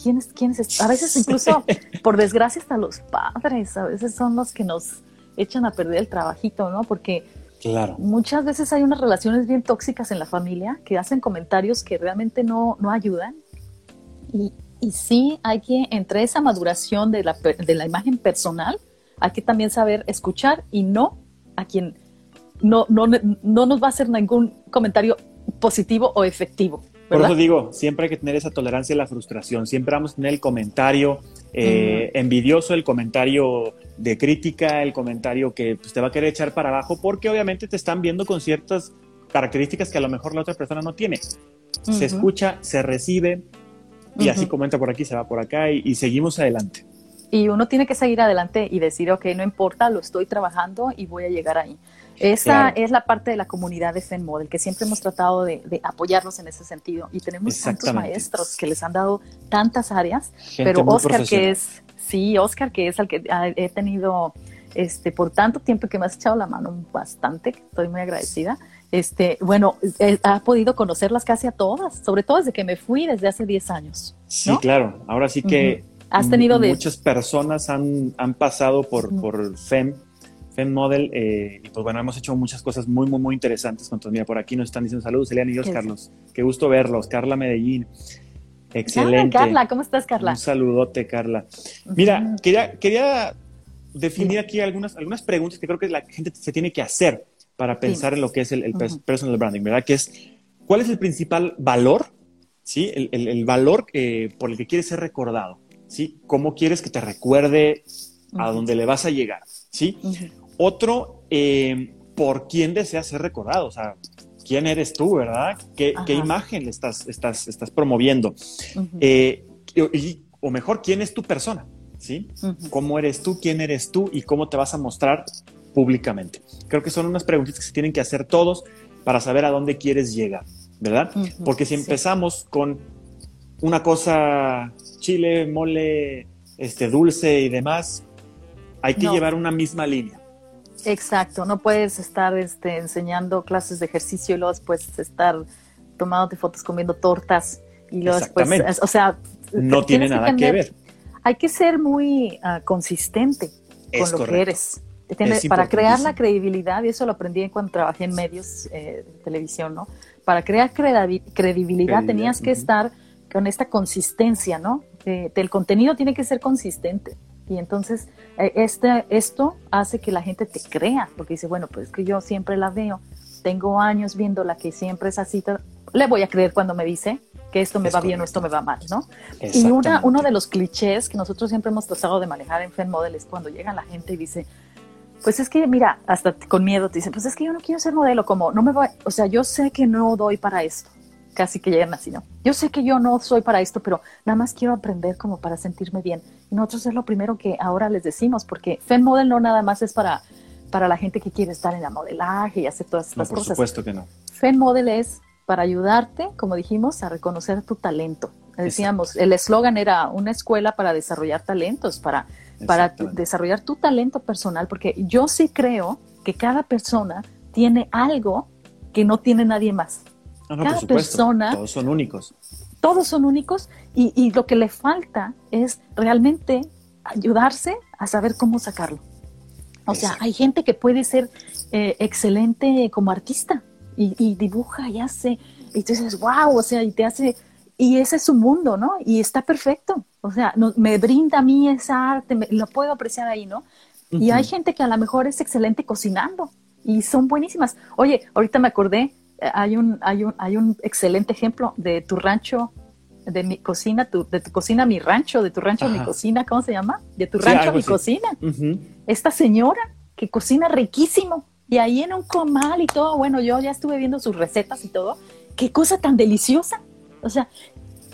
¿Quiénes, quiénes? A *laughs* veces incluso, por desgracia, hasta los padres, a veces son los que nos echan a perder el trabajito, ¿no? Porque claro. muchas veces hay unas relaciones bien tóxicas en la familia que hacen comentarios que realmente no, no ayudan. Y, y sí hay que, entre esa maduración de la, de la imagen personal, hay que también saber escuchar y no a quien no, no, no nos va a hacer ningún comentario positivo o efectivo. Por eso digo, siempre hay que tener esa tolerancia a la frustración. Siempre vamos a tener el comentario eh, envidioso, el comentario de crítica, el comentario que pues, te va a querer echar para abajo, porque obviamente te están viendo con ciertas características que a lo mejor la otra persona no tiene. Se escucha, se recibe, y así comenta por aquí, se va por acá, y, seguimos adelante. y uno tiene que seguir adelante y decir, ok, no importa, lo estoy trabajando y voy a llegar ahí. Esa es la parte de la comunidad de Model, que siempre hemos tratado de, apoyarlos en ese sentido. Y tenemos tantos maestros que les han dado tantas áreas, pero Oscar, que es, sí, Oscar, que es el que he tenido este, por tanto tiempo que me has echado la mano bastante, estoy muy agradecida. Este, bueno, eh, ha podido conocerlas casi a todas, sobre todo desde que me fui desde hace 10 años. Sí, claro. Ahora sí que has tenido muchas personas han, han pasado por, por FEM Fem Model. Eh, y pues bueno, hemos hecho muchas cosas muy, muy, muy interesantes. Con mira, por aquí nos están diciendo saludos, Eliana y Carlos. Qué gusto verlos. Carla Medellín. Excelente. Carla, ¿cómo estás, Carla? Un saludote, Carla. Mira, quería, quería definir aquí algunas, algunas preguntas que creo que la gente se tiene que hacer para pensar en lo que es el, personal branding, ¿verdad? Que es, ¿cuál es el principal valor? ¿Sí? El, el, valor por el que quieres ser recordado, ¿sí? ¿Cómo quieres que te recuerde a dónde le vas a llegar, ¿sí? Otro, eh, ¿por quién deseas ser recordado? O sea, ¿quién eres tú, verdad? ¿Qué, imagen le estás, estás, estás promoviendo? Eh, o mejor, ¿quién es tu persona? ¿Sí? ¿Cómo eres tú? ¿Quién eres tú? ¿Y cómo te vas a mostrar públicamente? Creo que son unas preguntitas que se tienen que hacer todos para saber a dónde quieres llegar, ¿verdad? Porque si empezamos con una cosa chile, mole, este, dulce y demás, hay que llevar una misma línea. Exacto, no puedes estar este, enseñando clases de ejercicio y luego después estar tomándote fotos comiendo tortas y luego después, o sea, no tiene nada que, ver. Hay que ser muy ah, consistente con lo que eres. para crear la credibilidad, y eso lo aprendí cuando trabajé en medios eh, de televisión, ¿no? Para crear credibilidad, tenías que estar con esta consistencia, ¿no? el contenido tiene que ser consistente. Y entonces eh, este, esto hace que la gente te crea, porque dice, bueno, pues que yo siempre la veo, tengo años viéndola que siempre es así, le voy a creer cuando me dice que esto me va bien o esto me va mal, ¿no? Y una, uno de los clichés que nosotros siempre hemos tratado de manejar en Fan Model es cuando llega la gente y dice, pues es que, mira, hasta con miedo te dicen, pues es que yo no quiero ser modelo, como no me voy, o sea, yo sé que no doy para esto, casi que llegan así, ¿no? Yo sé que yo no soy para esto, pero nada más quiero aprender como para sentirme bien. Y nosotros es lo primero que ahora les decimos, porque Fem Model no nada más es para, para la gente que quiere estar en la modelaje y hacer todas estas cosas. Por supuesto que no. Fem Model es para ayudarte, como dijimos, a reconocer tu talento. Decíamos, el eslogan era una escuela para desarrollar talentos, para, para desarrollar tu talento personal, porque yo sí creo que cada persona tiene algo que no tiene nadie más. Cada persona. Todos son únicos. Todos son únicos y, lo que le falta es realmente ayudarse a saber cómo sacarlo. O sea, hay gente que puede ser eh, excelente como artista y, dibuja y hace, y tú dices, wow, o sea, y te hace, y ese es su mundo, ¿no? Y está perfecto. O sea, me brinda a mí esa arte, lo puedo apreciar ahí, ¿no? Y hay gente que a lo mejor es excelente cocinando y son buenísimas. Oye, ahorita me acordé, hay un, hay un, hay un excelente ejemplo de tu rancho, de mi cocina, de tu cocina mi rancho, de tu rancho mi cocina, ¿cómo se llama? De tu rancho mi cocina. Esta señora que cocina riquísimo y ahí en un comal y todo, bueno, yo ya estuve viendo sus recetas y todo, qué cosa tan deliciosa. O sea,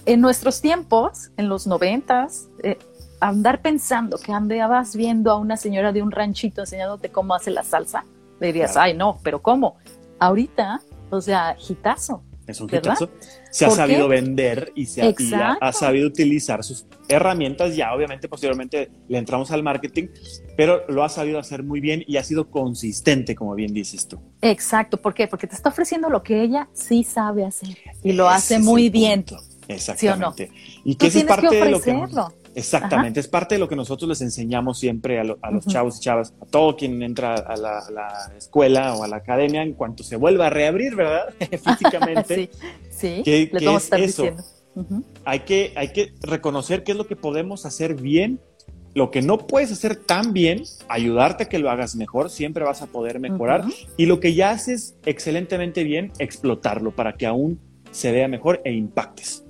en nuestros tiempos, en los noventas, eh, andar pensando que andabas viendo a una señora de un ranchito enseñándote cómo hace la salsa, dirías, ay no, pero ¿cómo? Ahorita o sea, hitazo. Es un hitazo. Se ha sabido vender y se ha, sabido utilizar sus herramientas. Ya, obviamente, posteriormente le entramos al marketing, pero lo ha sabido hacer muy bien y ha sido consistente, como bien dices tú. Exacto. ¿Por qué? Porque te está ofreciendo lo que ella sí sabe hacer y lo hace muy bien. Exactamente. Y que es parte de lo que Exactamente, es parte de lo que nosotros les enseñamos siempre a, los chavos y chavas, a todo quien entra a la, escuela o a la academia en cuanto se vuelva a reabrir, ¿verdad? *laughs* Físicamente. sí, sí, les vamos a estar diciendo. hay, que, hay que reconocer qué es lo que podemos hacer bien, lo que no puedes hacer tan bien, ayudarte a que lo hagas mejor, siempre vas a poder mejorar, y lo que ya haces excelentemente bien, explotarlo para que aún se vea mejor e impactes.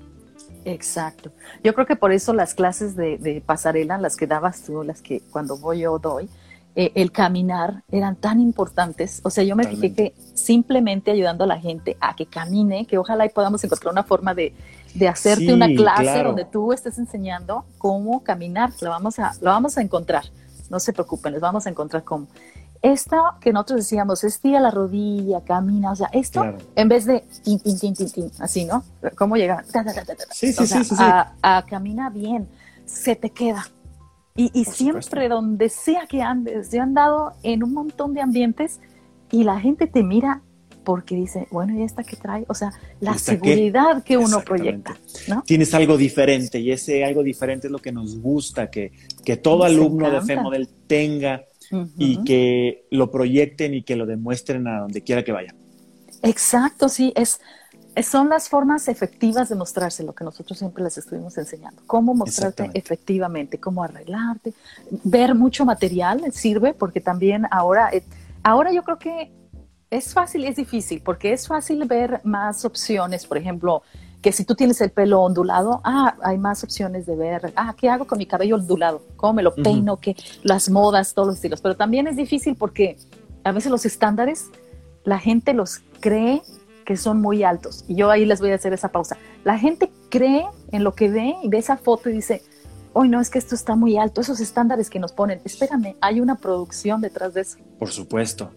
Exacto. Yo creo que por eso las clases de, pasarela, las que dabas tú, las que cuando voy yo doy, eh, el caminar eran tan importantes. O sea, yo me fijé que simplemente ayudando a la gente a que camine, que ojalá y podamos encontrar una forma de, de hacerte una clase donde tú estés enseñando cómo caminar. Lo vamos, a, lo vamos a encontrar. No se preocupen, les vamos a encontrar cómo. Esto que nosotros decíamos, estira la rodilla, camina, o sea, esto en vez de tin, tin, tin, tin, tin, así, ¿no? ¿Cómo llegar? sí, sí, sí, a, a, camina bien, se te queda. Y, y siempre, donde sea que andes, yo he andado en un montón de ambientes y la gente te mira porque dice, bueno, ¿y esta que trae? O sea, la seguridad que uno proyecta. ¿no? Tienes algo diferente y ese algo diferente es lo que nos gusta, que, que todo alumno de FEMODEL tenga y que lo proyecten y que lo demuestren a donde quiera que vayan. Exacto, sí, es, son las formas efectivas de mostrarse lo que nosotros siempre les estuvimos enseñando. Cómo mostrarte efectivamente, cómo arreglarte, ver mucho material sirve porque también ahora, eh, ahora yo creo que es fácil y es difícil porque es fácil ver más opciones, por ejemplo, que si tú tienes el pelo ondulado, ah, hay más opciones de ver, ah, ¿qué hago con mi cabello ondulado? ¿Cómo me lo peino? que Las modas, todos los estilos. Pero también es difícil porque a veces los estándares, la gente los cree que son muy altos. Y yo ahí les voy a hacer esa pausa. La gente cree en lo que ve y ve esa foto y dice, hoy no, es que esto está muy alto, esos estándares que nos ponen. Espérame, hay una producción detrás de eso. Por supuesto.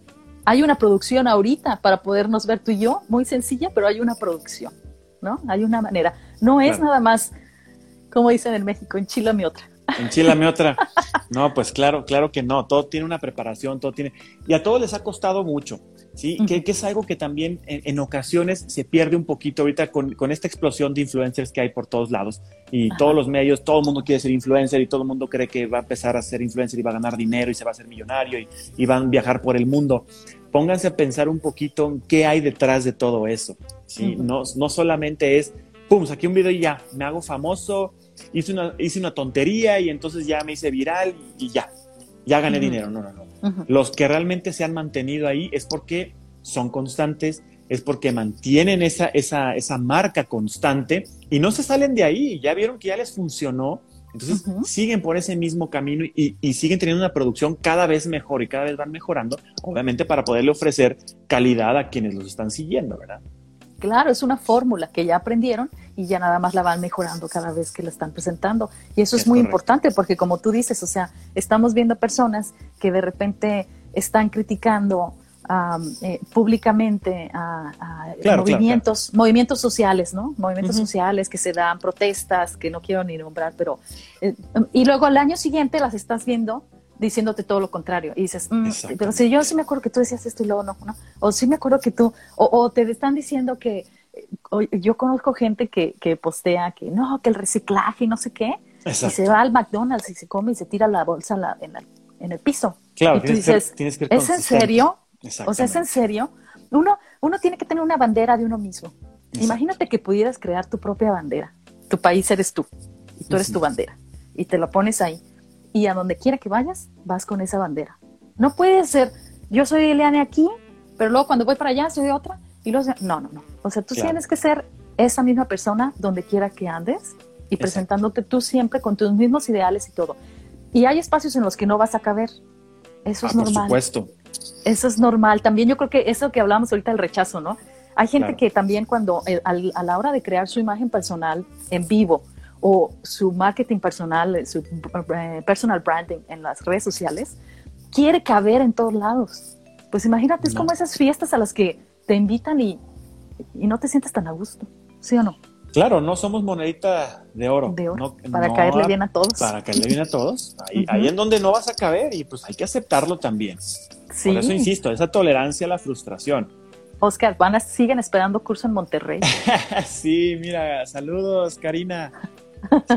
Hay una producción ahorita para podernos ver tú y yo, muy sencilla, pero hay una producción. ¿No? Hay una manera. No es nada más, como dicen en México, enchilame otra. Enchilame otra. *laughs* No, pues claro, claro que no. Todo tiene una preparación, todo tiene. Y a todos les ha costado mucho, ¿sí? que, es algo que también en, ocasiones se pierde un poquito ahorita con, esta explosión de influencers que hay por todos lados. Y todos los medios, todo el mundo quiere ser influencer y todo el mundo cree que va a empezar a ser influencer y va a ganar dinero y se va a hacer millonario y, y van a viajar por el mundo pónganse a pensar un poquito en qué hay detrás de todo eso. ¿Sí? no, no solamente es, pum, saqué un video y ya, me hago famoso, hice una, hice una tontería y entonces ya me hice viral y, ya, ya gané dinero. No, no, no. Los que realmente se han mantenido ahí es porque son constantes, es porque mantienen esa, esa, esa marca constante y no se salen de ahí. Ya vieron que ya les funcionó entonces siguen por ese mismo camino y, siguen teniendo una producción cada vez mejor y cada vez van mejorando, obviamente para poderle ofrecer calidad a quienes los están siguiendo, ¿verdad? Claro, es una fórmula que ya aprendieron y ya nada más la van mejorando cada vez que la están presentando. Y eso es, muy importante porque como tú dices, o sea, estamos viendo personas que de repente están criticando eh, públicamente a, movimientos, movimientos sociales, ¿no? Movimientos sociales que se dan, protestas, que no quiero ni nombrar, pero... Eh, y luego al año siguiente las estás viendo diciéndote todo lo contrario. Y dices, mm, pero si yo sí me acuerdo que tú decías esto y luego no, ¿no? O sí me acuerdo que tú, o, te están diciendo que, yo conozco gente que, que, postea que no, que el reciclaje y no sé qué, y se va al McDonald's y se come y se tira la bolsa en, en, el piso. Claro, y tú dices, ¿es en serio? O sea, es en serio. Uno, uno tiene que tener una bandera de uno mismo. Imagínate que pudieras crear tu propia bandera. Tu país eres tú y tú eres tu bandera. Y te la pones ahí. Y a donde quiera que vayas, vas con esa bandera. No puede ser, yo soy Eliane aquí, pero luego cuando voy para allá soy otra. Y luego, no, no, no. O sea, tú tienes que ser esa misma persona donde quiera que andes y presentándote tú siempre con tus mismos ideales y todo. Y hay espacios en los que no vas a caber. Eso es normal. Por supuesto. Eso es normal. También yo creo que eso que hablamos ahorita del rechazo, ¿no? Hay gente que también cuando eh, a la hora de crear su imagen personal en vivo o su marketing personal, su eh, personal branding en las redes sociales, quiere caber en todos lados. Pues imagínate, es como esas fiestas a las que te invitan y, y no te sientes tan a gusto, ¿sí o no? Claro, no somos monedita de oro. De oro para caerle bien a todos. Para caerle bien a todos. Ahí, ahí en donde no vas a caber y pues hay que aceptarlo también. Por eso insisto, esa tolerancia a la frustración. Oscar, van a, siguen esperando curso en Monterrey. *laughs* sí, mira, saludos, Karina.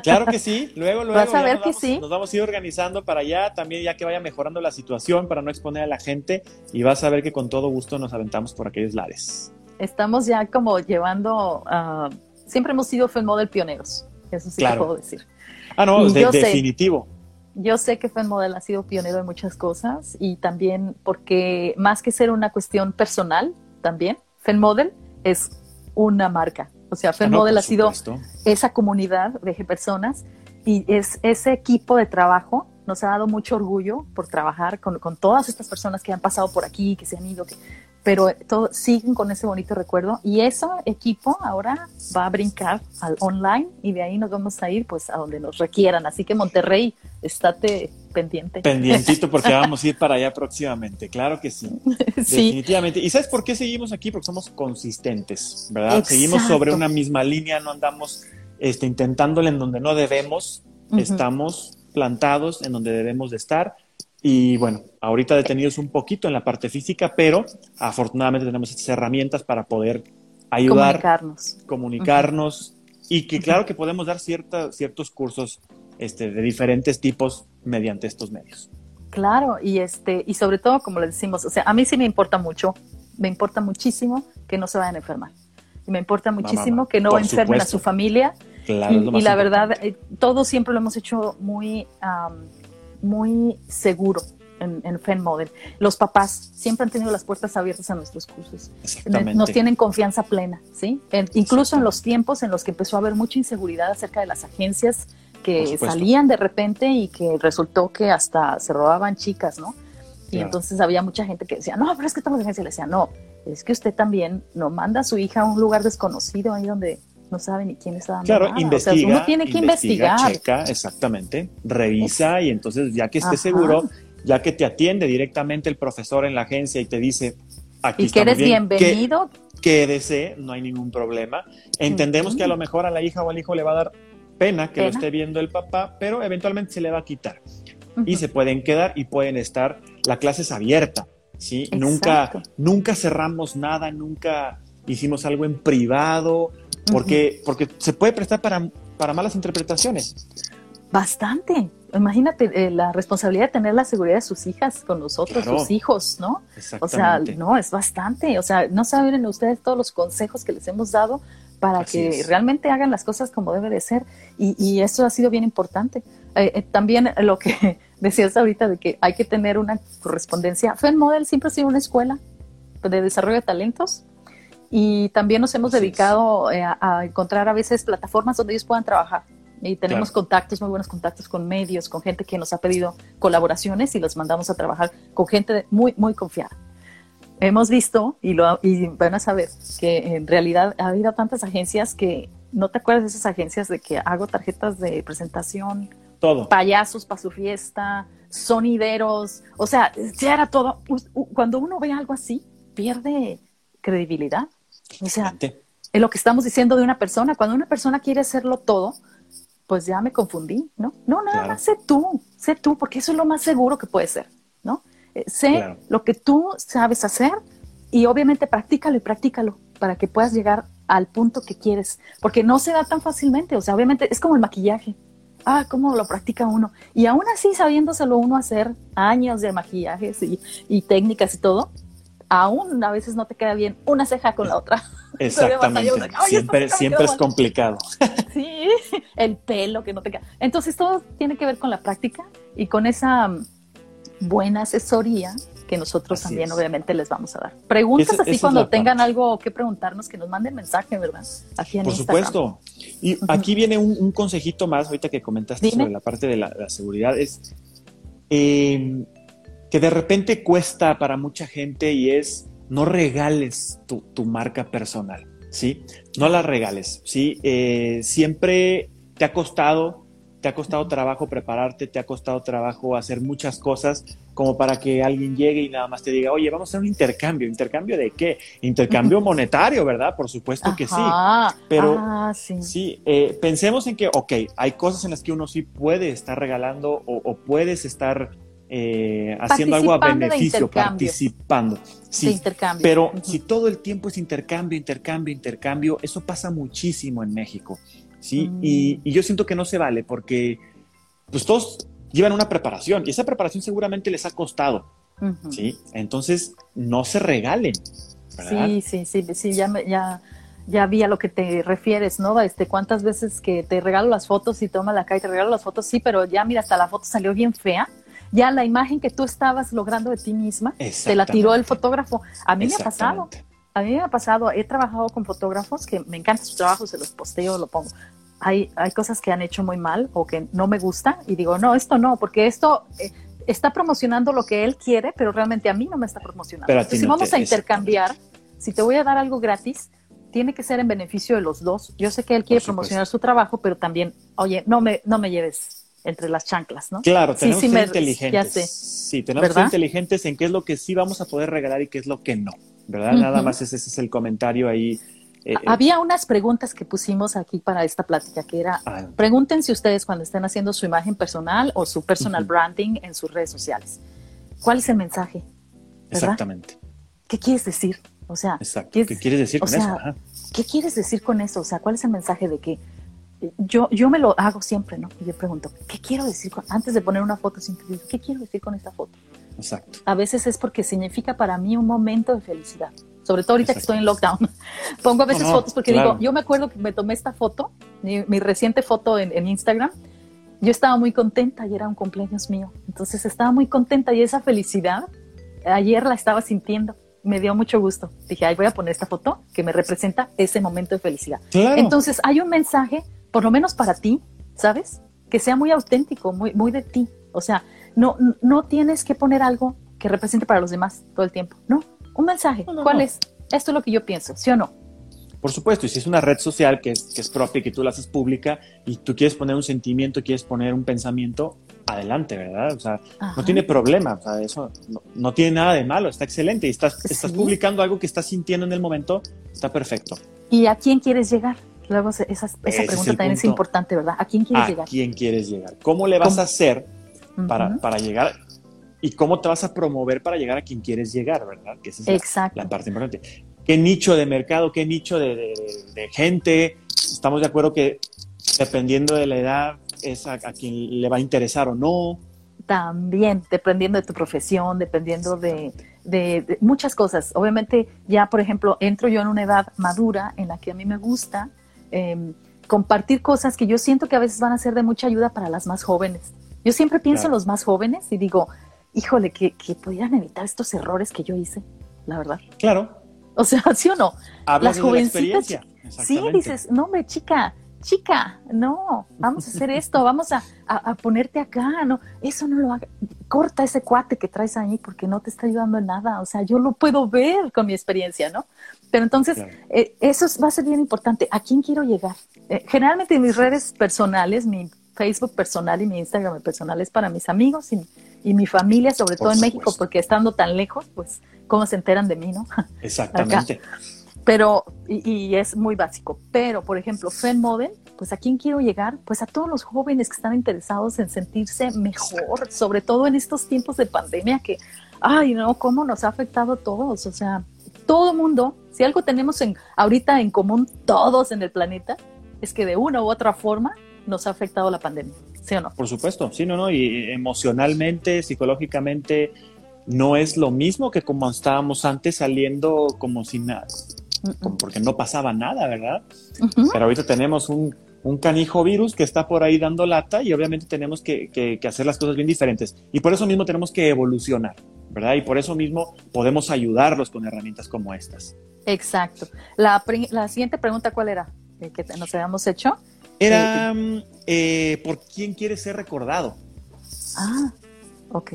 Claro que sí, luego, luego. Vas a ver que sí. Nos vamos a ir organizando para allá, también ya que vaya mejorando la situación para no exponer a la gente y vas a ver que con todo gusto nos aventamos por aquellos lares. Estamos ya como llevando, uh, siempre hemos sido Fan Model pioneros, eso sí claro. puedo decir. Ah, no, definitivo yo sé que FENMODEL ha sido pionero en muchas cosas y también porque más que ser una cuestión personal, también FENMODEL es una marca. O sea, FENMODEL ah, ha sido esa comunidad de personas y es ese equipo de trabajo nos ha dado mucho orgullo por trabajar con, con, todas estas personas que han pasado por aquí, que se han ido, pero todo, siguen con ese bonito recuerdo y ese equipo ahora va a brincar al online y de ahí nos vamos a ir pues a donde nos requieran. Así que Monterrey, estate pendiente. Pendientito porque *laughs* vamos a ir para allá próximamente, claro que sí. Definitivamente. ¿Y sabes por qué seguimos aquí? Porque somos consistentes, ¿verdad? Seguimos sobre una misma línea, no andamos este, intentándole en donde no debemos, estamos plantados en donde debemos de estar y bueno, ahorita detenidos un poquito en la parte física, pero afortunadamente tenemos estas herramientas para poder ayudar, comunicarnos, comunicarnos y que claro que podemos dar cierta, ciertos cursos este, de diferentes tipos mediante estos medios. Claro, y este, y sobre todo, como les decimos, o sea, a mí sí me importa mucho, me importa muchísimo que no se vayan a enfermar. Y me importa muchísimo que no enfermen a su familia. y, la verdad, eh, todo siempre lo hemos hecho muy muy seguro en, en Fen Model. Los papás siempre han tenido las puertas abiertas a nuestros cursos. Nos tienen confianza plena, ¿sí? incluso en los tiempos en los que empezó a haber mucha inseguridad acerca de las agencias que salían de repente y que resultó que hasta se robaban chicas, ¿no? Y entonces había mucha gente que decía, no, pero es que todas las agencias le decían, no, es que usted también no manda a su hija a un lugar desconocido ahí donde no sabe ni quién está dando Claro, investiga. uno tiene que investigar. Checa, exactamente, revisa y entonces ya que esté seguro, ya que te atiende directamente el profesor en la agencia y te dice, aquí y que eres bienvenido. Quédese, no hay ningún problema. Entendemos que a lo mejor a la hija o al hijo le va a dar pena que lo esté viendo el papá, pero eventualmente se le va a quitar. Y se pueden quedar y pueden estar, la clase es abierta, ¿sí? Nunca, nunca cerramos nada, nunca hicimos algo en privado, porque, porque se puede prestar para, para malas interpretaciones. Bastante. Imagínate eh, la responsabilidad de tener la seguridad de sus hijas con nosotros, sus hijos, ¿no? O sea, no, es bastante. O sea, no saben ustedes todos los consejos que les hemos dado para que realmente hagan las cosas como debe de ser. Y, y eso ha sido bien importante. Eh, eh, también lo que *laughs* decías ahorita de que hay que tener una correspondencia. Fen Model siempre ha sido una escuela de desarrollo de talentos y también nos hemos dedicado eh, a, encontrar a veces plataformas donde ellos puedan trabajar. Y tenemos contactos, muy buenos contactos con medios, con gente que nos ha pedido colaboraciones y los mandamos a trabajar con gente muy, muy confiada. Hemos visto, y, lo, y van a saber, que en realidad ha habido tantas agencias que no te acuerdas de esas agencias de que hago tarjetas de presentación, todo. payasos para su fiesta, sonideros, o sea, ya era todo. Cuando uno ve algo así, pierde credibilidad. O sea, es lo que estamos diciendo de una persona. Cuando una persona quiere hacerlo todo, pues ya me confundí, ¿no? No, nada más sé tú, sé tú, porque eso es lo más seguro que puede ser, ¿no? Eh, sé lo que tú sabes hacer y obviamente practícalo y practícalo para que puedas llegar al punto que quieres, porque no se da tan fácilmente, o sea, obviamente es como el maquillaje. Ah, cómo lo practica uno. Y aún así, sabiéndoselo uno hacer años de maquillajes y, y técnicas y todo, aún a veces no te queda bien una ceja con la otra. *laughs* Exactamente. siempre siempre es complicado. *laughs* sí, el pelo que no te queda. Entonces todo tiene que ver con la práctica y con esa mm, buena asesoría que nosotros también obviamente les vamos a dar. Preguntas así cuando tengan algo que preguntarnos, que nos manden mensaje, ¿verdad? Aquí en Por supuesto. Y aquí viene un, consejito más, ahorita que comentaste sobre la parte de la, seguridad, es eh, que de repente cuesta para mucha gente y es no regales tu, marca personal, ¿sí? No la regales, ¿sí? Eh, siempre te ha costado, te ha costado trabajo prepararte, te ha costado trabajo hacer muchas cosas como para que alguien llegue y nada más te diga, oye, vamos a hacer un intercambio. ¿Intercambio de qué? Intercambio *laughs* monetario, ¿verdad? Por supuesto que sí. Pero ah, sí, eh, pensemos en que, ok, hay cosas en las que uno sí puede estar regalando o puedes estar eh, haciendo algo a beneficio, participando. Sí, pero si todo el tiempo es intercambio, intercambio, intercambio, eso pasa muchísimo en México. ¿sí? Mm. Y, yo siento que no se vale porque pues todos llevan una preparación y esa preparación seguramente les ha costado. ¿sí? Entonces, no se regalen. Sí, sí, sí, sí, ya, ya, ya vi a lo que te refieres, ¿no? Este, cuántas veces que te regalo las fotos y toma la y te regalo las fotos, sí, pero ya mira, hasta la foto salió bien fea ya la imagen que tú estabas logrando de ti misma, te la tiró el fotógrafo. A mí me ha pasado. A mí me ha pasado, he trabajado con fotógrafos que me encantan sus trabajos, se los posteo, lo pongo. Hay, hay cosas que han hecho muy mal o que no me gusta y digo, no, esto no, porque esto, eh, está promocionando lo que él quiere, pero realmente a mí no me está promocionando. Entonces, si vamos a intercambiar, si te voy a dar algo gratis, tiene que ser en beneficio de los dos. Yo sé que él quiere promocionar su trabajo, pero también, oye, no me, no me lleves entre las chanclas, ¿no? Claro, tenemos que ser inteligentes. Sí, tenemos que ser inteligentes en qué es lo que sí vamos a poder regalar y qué es lo que no, ¿verdad? Nada más ese, es el comentario ahí. Eh, eh. Había unas preguntas que pusimos aquí para esta plática, que era, ah. pregúntense ustedes cuando estén haciendo su imagen personal o su personal branding en sus redes sociales, ¿cuál es el mensaje? Exactamente. ¿Qué quieres decir? O sea, ¿qué, quieres decir con eso? ¿Qué quieres decir con eso? O sea, ¿cuál es el mensaje de que yo, yo me lo hago siempre, ¿no? Y yo pregunto, ¿qué quiero decir con, antes de poner una foto? ¿Qué quiero decir con esta foto? Exacto. A veces es porque significa para mí un momento de felicidad. Sobre todo ahorita que estoy en lockdown. *laughs* Pongo a veces fotos porque digo, yo me acuerdo que me tomé esta foto, mi, reciente foto en, en Instagram. Yo estaba muy contenta y era un cumpleaños mío. Entonces estaba muy contenta y esa felicidad, ayer la estaba sintiendo me dio mucho gusto. Dije, ay, voy a poner esta foto que me representa ese momento de felicidad. Entonces, hay un mensaje, por lo menos para ti, ¿sabes? Que sea muy auténtico, muy, muy de ti. O sea, no, no tienes que poner algo que represente para los demás todo el tiempo. No, un mensaje. ¿Cuál es? Esto es lo que yo pienso, ¿sí o no? Por supuesto, y si es una red social que es, que es propia y que tú la haces pública y tú quieres poner un sentimiento, quieres poner un pensamiento, adelante, ¿verdad? O sea, no tiene problema, o sea, eso no, tiene nada de malo, está excelente y estás, estás publicando algo que estás sintiendo en el momento, está perfecto. ¿Y a quién quieres llegar? Luego esa, esa pregunta también es importante, ¿verdad? ¿A quién quieres llegar? ¿A quién quieres llegar? ¿Cómo le vas a hacer para, para llegar y cómo te vas a promover para llegar a quien quieres llegar, ¿verdad? Que esa es la, la, parte importante. ¿Qué nicho de mercado, qué nicho de, de, de gente? Estamos de acuerdo que dependiendo de la edad, es a, quien le va a interesar o no. También, dependiendo de tu profesión, dependiendo de, muchas cosas. Obviamente, ya, por ejemplo, entro yo en una edad madura en la que a mí me gusta em, compartir cosas que yo siento que a veces van a ser de mucha ayuda para las más jóvenes. Yo siempre pienso en los más jóvenes y digo, híjole, que, que pudieran evitar estos errores que yo hice, la verdad. Claro. O sea, *laughs* ¿sí o no? las jovencitas. sí, dices, no, hombre, chica, chica, no, vamos a hacer esto, vamos a, ponerte acá, no, eso no lo haga, corta ese cuate que traes ahí porque no te está ayudando en nada, o sea, yo lo puedo ver con mi experiencia, ¿no? Pero entonces, eh, eso va a ser bien importante, ¿a quién quiero llegar? Eh, generalmente en mis redes personales, mi Facebook personal y mi Instagram personal es para mis amigos y, mi familia, sobre todo en México, porque estando tan lejos, pues, ¿cómo se enteran de mí, no? *laughs* Exactamente. Pero, y, es muy básico, pero por ejemplo, Fen Model, pues a quién quiero llegar? Pues a todos los jóvenes que están interesados en sentirse mejor, sobre todo en estos tiempos de pandemia que, ay, no, cómo nos ha afectado a todos, o sea, todo mundo, si algo tenemos en, ahorita en común todos en el planeta, es que de una u otra forma nos ha afectado la pandemia, ¿sí o no? Por supuesto, sí, no, no, y emocionalmente, psicológicamente, no es lo mismo que como estábamos antes saliendo como sin nada porque no pasaba nada, ¿verdad? Pero ahorita tenemos un, canijo virus que está por ahí dando lata y obviamente tenemos que, hacer las cosas bien diferentes. Y por eso mismo tenemos que evolucionar, ¿verdad? Y por eso mismo podemos ayudarlos con herramientas como estas. Exacto. La, siguiente pregunta, ¿cuál era? Eh, que nos habíamos hecho. Era, eh, eh, ¿por quién quieres ser recordado? Ah, ok.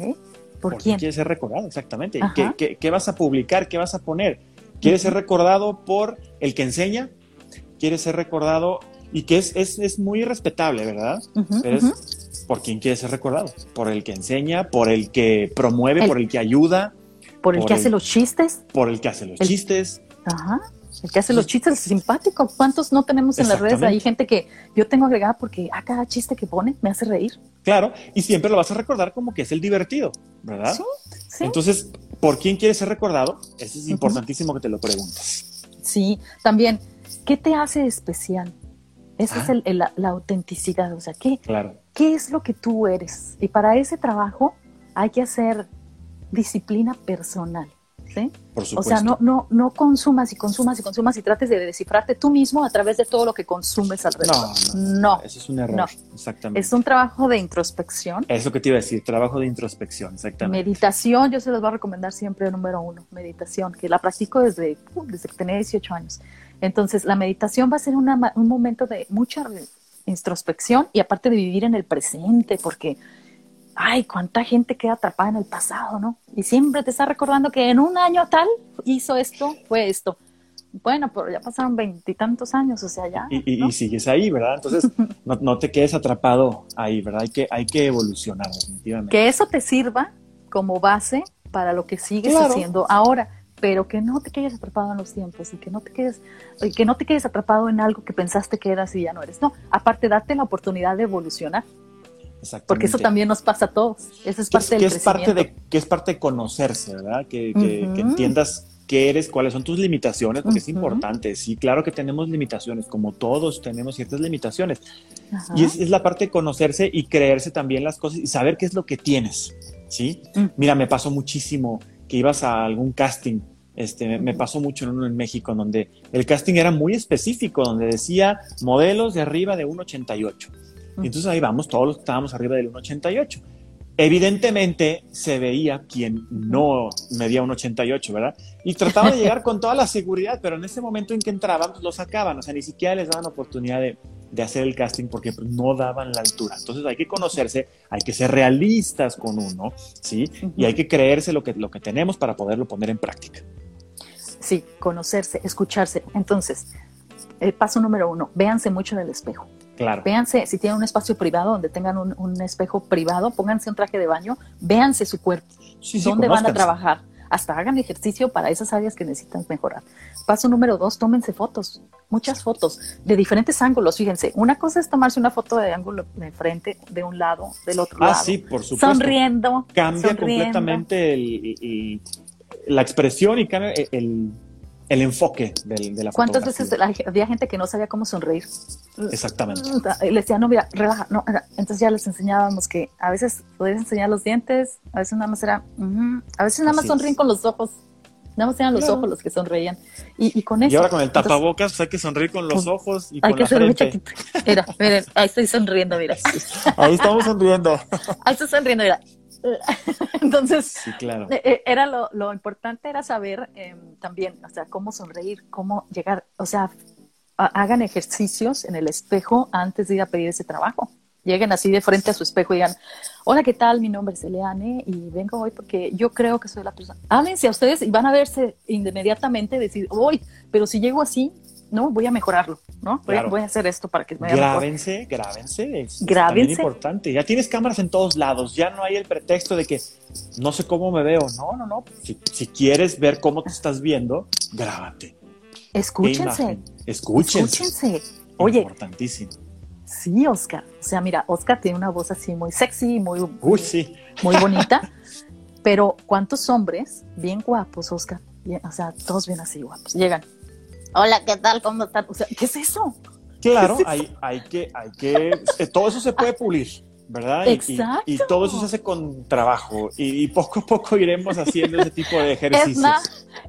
¿Por, quién? quieres ser recordado? Exactamente. qué vas a publicar? ¿Qué vas a poner? Quiere ser recordado por el que enseña, quiere ser recordado y que es, es, muy respetable, ¿verdad? es por quien quiere ser recordado, por el que enseña, por el que promueve, por el que ayuda. Por el que hace los chistes. Por el que hace los chistes. Ajá. El que hace los chistes es simpático. ¿Cuántos no tenemos en las redes? Hay gente que yo tengo agregada porque a ah, cada chiste que pone me hace reír. Claro, y siempre lo vas a recordar como que es el divertido, ¿verdad? Sí, sí. Entonces, ¿por quién quieres ser recordado? Eso es importantísimo que te lo preguntes. Sí, también, ¿qué te hace especial? Esa es ah. la, autenticidad, o sea, ¿qué, ¿qué es lo que tú eres? Y para ese trabajo hay que hacer disciplina personal. O sea, no, no, no consumas y consumas y consumas y trates de descifrarte tú mismo a través de todo lo que consumes alrededor. No, no, eso es un error, exactamente. Es un trabajo de introspección. Es lo que te iba a decir, trabajo de introspección, exactamente. Meditación, yo se los voy a recomendar siempre número uno, meditación, que la practico desde, desde que tenía 18 años. Entonces, la meditación va a ser un momento de mucha introspección y aparte de vivir en el presente, porque ay, cuánta gente queda atrapada en el pasado, ¿no? Y siempre te está recordando que en un año tal hizo esto, fue esto. Bueno, pero ya pasaron veintitantos años, o sea, ya. Y, sigues ahí, ¿verdad? Entonces, *laughs* no, te quedes atrapado ahí, ¿verdad? Hay que, hay que evolucionar, definitivamente. Que eso te sirva como base para lo que sigues haciendo ahora, pero que no te quedes atrapado en los tiempos y que no te quedes, que no te quedes atrapado en algo que pensaste que eras y ya no eres. No, aparte, date la oportunidad de evolucionar. Porque eso también nos pasa a todos. Esa es parte del que es parte de Que es parte de conocerse, ¿verdad? Que, que entiendas qué eres, cuáles son tus limitaciones, porque es importante. Sí, claro que tenemos limitaciones, como todos tenemos ciertas limitaciones. Y es, la parte de conocerse y creerse también las cosas y saber qué es lo que tienes, ¿sí? Mm. Mira, me pasó muchísimo que ibas a algún casting, este, me, pasó mucho en uno en México, donde el casting era muy específico, donde decía modelos de arriba de 1,88. Y entonces ahí vamos, todos los que estábamos arriba del 1,88. Evidentemente se veía quien no medía un 88, ¿verdad? Y trataba de llegar *laughs* con toda la seguridad, pero en ese momento en que entraban, pues lo sacaban, o sea, ni siquiera les daban oportunidad de, hacer el casting porque pues, no daban la altura. Entonces hay que conocerse, hay que ser realistas con uno, ¿sí? Y hay que creerse lo que, lo que tenemos para poderlo poner en práctica. Sí, conocerse, escucharse. Entonces, el paso número uno, véanse mucho en el espejo. Claro. Véanse, si tienen un espacio privado donde tengan un, espejo privado, pónganse un traje de baño, véanse su cuerpo, dónde van a trabajar, hasta hagan ejercicio para esas áreas que necesitan mejorar. Paso número dos, tómense fotos, muchas fotos de diferentes ángulos. Fíjense, una cosa es tomarse una foto de ángulo de frente, de un lado, del otro ah, lado. Ah, sí, por supuesto. Sonriendo. Cambia completamente la expresión y cambia el el enfoque de la ¿Cuántas veces había gente que no sabía cómo sonreír? Exactamente. Y le decía, no, mira, relaja. No, entonces ya les enseñábamos que a veces podías enseñar los dientes, a veces nada más era, a veces nada más sonríen con los ojos. Nada más eran los ojos los que sonreían. Y, con eso. Y ahora con el tapabocas, pues hay que sonreír con los ojos y hay que ser muy chiquito. Mira, miren, ahí estoy sonriendo, mira. *laughs* Ahí estamos sonriendo. Ahí estoy sonriendo, mira. *laughs* Entonces, sí, claro. Eh, eh, era lo, importante era saber em, también, o sea, cómo sonreír, cómo llegar, o sea, hagan ejercicios en el espejo antes de ir a pedir ese trabajo. Lleguen así de frente a su espejo y digan, hola, ¿qué tal? Mi nombre es Eleane y vengo hoy porque yo creo que soy la persona. Háblense a ustedes y van a verse inmediatamente decir, hoy, pero si llego así, no, voy a mejorarlo, ¿no? Voy, a, hacer esto para que me Grábense, grábense, es, grábense. importante. Ya tienes cámaras en todos lados, ya no hay el pretexto de que no sé cómo me veo. No, no, no. Si, quieres ver cómo te estás viendo, grábate. Escúchense. Escúchense. Escúchense. Oye. Importantísimo. Sí, Oscar. O sea, mira, Oscar tiene una voz así muy sexy, muy, Uy, sí. muy bonita. *laughs* pero ¿cuántos hombres bien guapos, Oscar? o sea, todos bien así guapos. Llegan hola, ¿qué tal? ¿Cómo están? O sea, ¿qué es eso? Claro, Hay, hay, que, hay que, eh, todo eso se puede pulir. ¿verdad? Exacto. Y, todo eso se hace con trabajo y, poco a poco iremos haciendo ese tipo de ejercicios. Edna,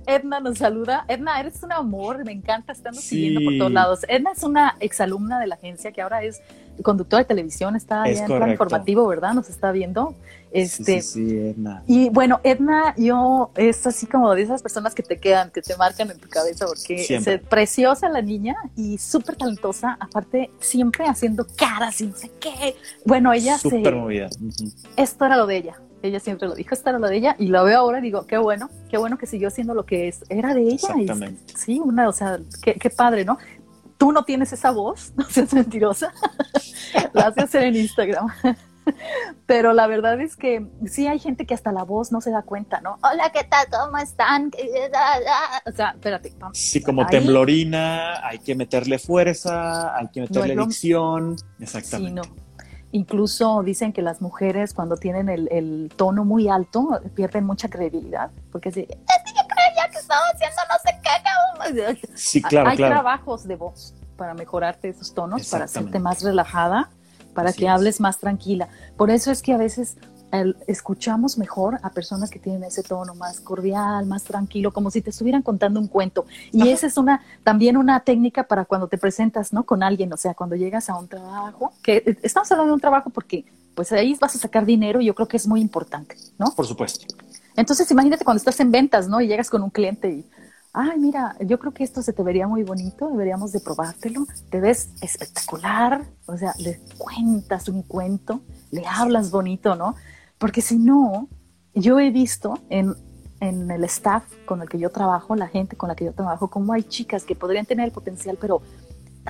Edna nos saluda. Edna, eres un amor, me encanta estando siguiendo por todos lados. Edna es una exalumna de la agencia que ahora es conductora de televisión, está allá en plan informativo, ¿verdad? Nos está viendo. Este, sí, sí, Edna. Y bueno, Edna, yo es así como de esas personas que te quedan, que te marcan en tu cabeza, porque es preciosa la niña y súper talentosa, aparte siempre haciendo caras y no sé qué. Bueno, ella súper movida. Esto era lo de ella. Ella siempre lo dijo, esto era lo de ella, y lo veo ahora y digo, qué bueno, qué bueno que siguió siendo lo que es. Era de ella. Exactamente. sí, una, o sea, qué, qué padre, ¿no? Tú no tienes esa voz, *laughs* no seas mentirosa. *laughs* la haces hacer en Instagram. *laughs* Pero la verdad es que sí hay gente que hasta la voz no se da cuenta, ¿no? Hola, ¿qué tal? ¿Cómo están? O sea, espérate. Sí, como temblorina, hay que meterle fuerza, hay que meterle dicción. Exactamente. Sí, no. Incluso dicen que las mujeres cuando tienen el, tono muy alto pierden mucha credibilidad, porque si, es que yo creía que estaba haciendo no sé qué. Sí, claro, Hay trabajos de voz para mejorarte esos tonos, para hacerte más relajada para que hables más tranquila. Por eso es que a veces escuchamos mejor a personas que tienen ese tono más cordial, más tranquilo, como si te estuvieran contando un cuento. Y esa es una también una técnica para cuando te presentas, ¿no? Con alguien, o sea, cuando llegas a un trabajo, que eh, estamos hablando de un trabajo porque pues ahí vas a sacar dinero y yo creo que es muy importante, ¿no? Por supuesto. Entonces, imagínate cuando estás en ventas, ¿no? Y llegas con un cliente y ay, mira, yo creo que esto se te vería muy bonito, deberíamos de probártelo, te ves espectacular, o sea, le cuentas un cuento le hablas bonito, ¿no? Porque si no, yo he visto en, en el staff con el que yo trabajo, la gente con la que yo trabajo, como hay chicas que podrían tener el potencial, pero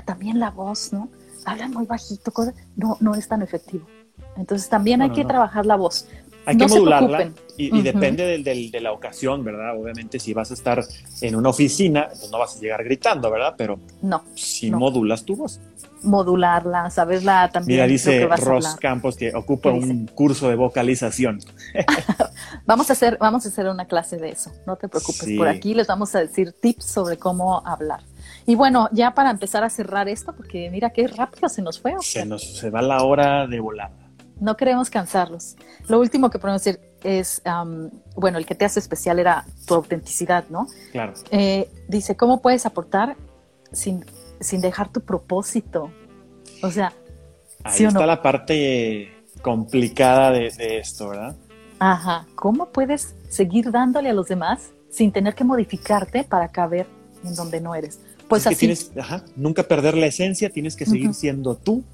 también la voz, ¿no? Hablan muy bajito, no, no es tan efectivo. Entonces también hay que trabajar la voz. Hay que modularla y, depende del, de la ocasión, ¿verdad? Obviamente si vas a estar en una oficina, pues no vas a llegar gritando, ¿verdad? Pero no, si modulas tu voz. Modularla, saberla también. Mira, dice Ross Campos que ocupa un curso de vocalización. *laughs* vamos, a hacer, vamos a hacer una clase de eso, no te preocupes. Por aquí les vamos a decir tips sobre cómo hablar. Y bueno, ya para empezar a cerrar esto, porque mira qué rápido se nos fue. Se nos se va la hora de volada no queremos cansarlos. Lo último que podemos decir es, bueno, el que te hace especial era tu autenticidad, ¿no? Claro. Eh, dice, ¿cómo puedes aportar sin, sin dejar tu propósito? O sea, ahí está la parte complicada de, esto, ¿verdad? Ajá. ¿Cómo puedes seguir dándole a los demás sin tener que modificarte para caber en donde no eres? Pues así. tienes, ajá, nunca perder la esencia, tienes que seguir siendo tú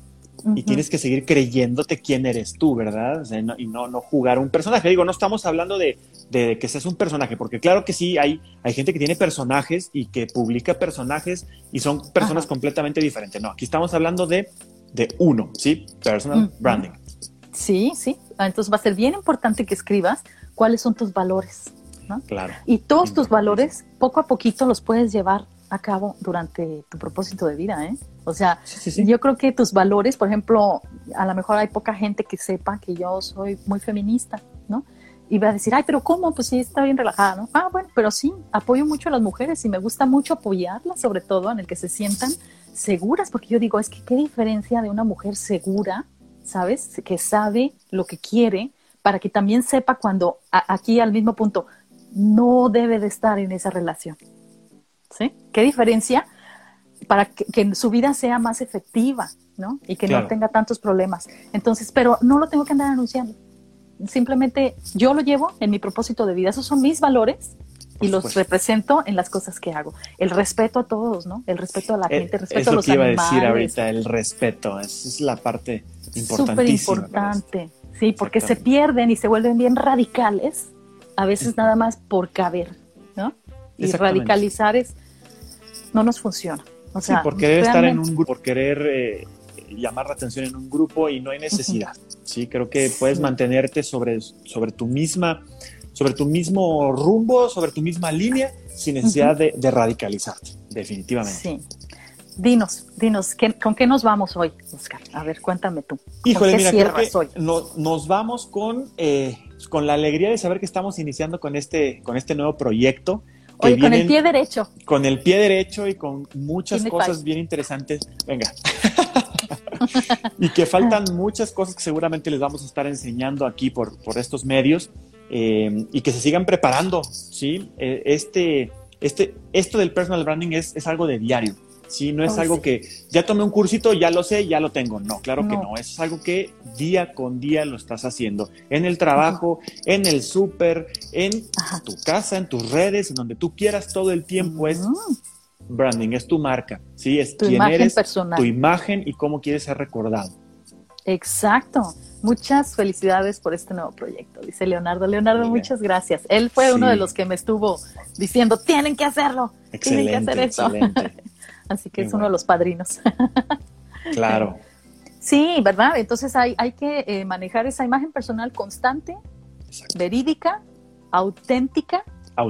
y tienes que seguir creyéndote quién eres tú, ¿verdad? y no, no jugar un personaje. Digo, no estamos hablando de, que seas un personaje, porque claro que sí, hay, hay gente que tiene personajes y que publica personajes y son personas completamente diferentes. No, aquí estamos hablando de, de uno, ¿sí? Personal branding. Sí, sí. Ah, entonces va a ser bien importante que escribas cuáles son tus valores. ¿no? Claro. Y todos tus valores, poco a poquito los puedes llevar a cabo durante tu propósito de vida, ¿eh? O sea, yo creo que tus valores, por ejemplo, a lo mejor hay poca gente que sepa que yo soy muy feminista, ¿no? Y va a decir, ay, pero ¿cómo? Pues sí, está bien relajada, ¿no? Ah, bueno, pero sí, apoyo mucho a las mujeres y me gusta mucho apoyarlas, sobre todo en el que se sientan seguras, porque yo digo, es que qué diferencia de una mujer segura, ¿sabes? Que sabe lo que quiere, para que también sepa cuando, aquí al mismo punto, no debe de estar en esa relación. ¿Sí? ¿Qué diferencia? para que, su vida sea más efectiva, ¿no? Y que no tenga tantos problemas. Entonces, pero no lo tengo que andar anunciando. Simplemente yo lo llevo en mi propósito de vida. Esos son mis valores y los represento en las cosas que hago. El respeto a todos, ¿no? El respeto a la eh, gente, el respeto a los animales. Es lo que iba a decir ahorita, el respeto. Esa es la parte importantísima. Súper importante. Sí, porque se pierden y se vuelven bien radicales, a veces nada más por caber. Y radicalizar es, no nos funciona sí, por querer estar en un grupo, por querer eh, llamar la atención en un grupo y no hay necesidad. Sí, creo que puedes mantenerte sobre, sobre tu misma, sobre tu mismo rumbo, sobre tu misma línea, sin necesidad de, radicalizarte, definitivamente. Sí. Dinos, dinos, ¿con qué nos vamos hoy, Oscar? A ver, cuéntame tú. Híjole, mira, creo que nos vamos con, eh, con la alegría de saber que estamos iniciando con este, con este nuevo proyecto. Oye, con el pie derecho. Con el pie derecho y con muchas cosas bien interesantes. Venga. *laughs* y que faltan muchas cosas que seguramente les vamos a estar enseñando aquí por, por estos medios eh, y que se sigan preparando, ¿sí? Eh, este, este, esto del personal branding es, es algo de diario. Sí, no es oh, algo que ya tomé un cursito, ya lo sé, ya lo tengo. No, claro que no. es algo que día con día lo estás haciendo. En el trabajo, en el súper, en tu casa, en tus redes, en donde tú quieras todo el tiempo. Es branding, es tu marca. Sí, es tu quién eres, tu imagen y cómo quieres ser recordado. Exacto. Muchas felicidades por este nuevo proyecto, dice Leonardo. Leonardo, muchas gracias. Él fue uno de los que me estuvo diciendo, tienen que hacerlo, tienen que hacer eso. *laughs* Así que es uno de los padrinos. *laughs* Claro. Sí, ¿verdad? Entonces hay, hay que eh, manejar esa imagen personal constante, verídica, auténtica,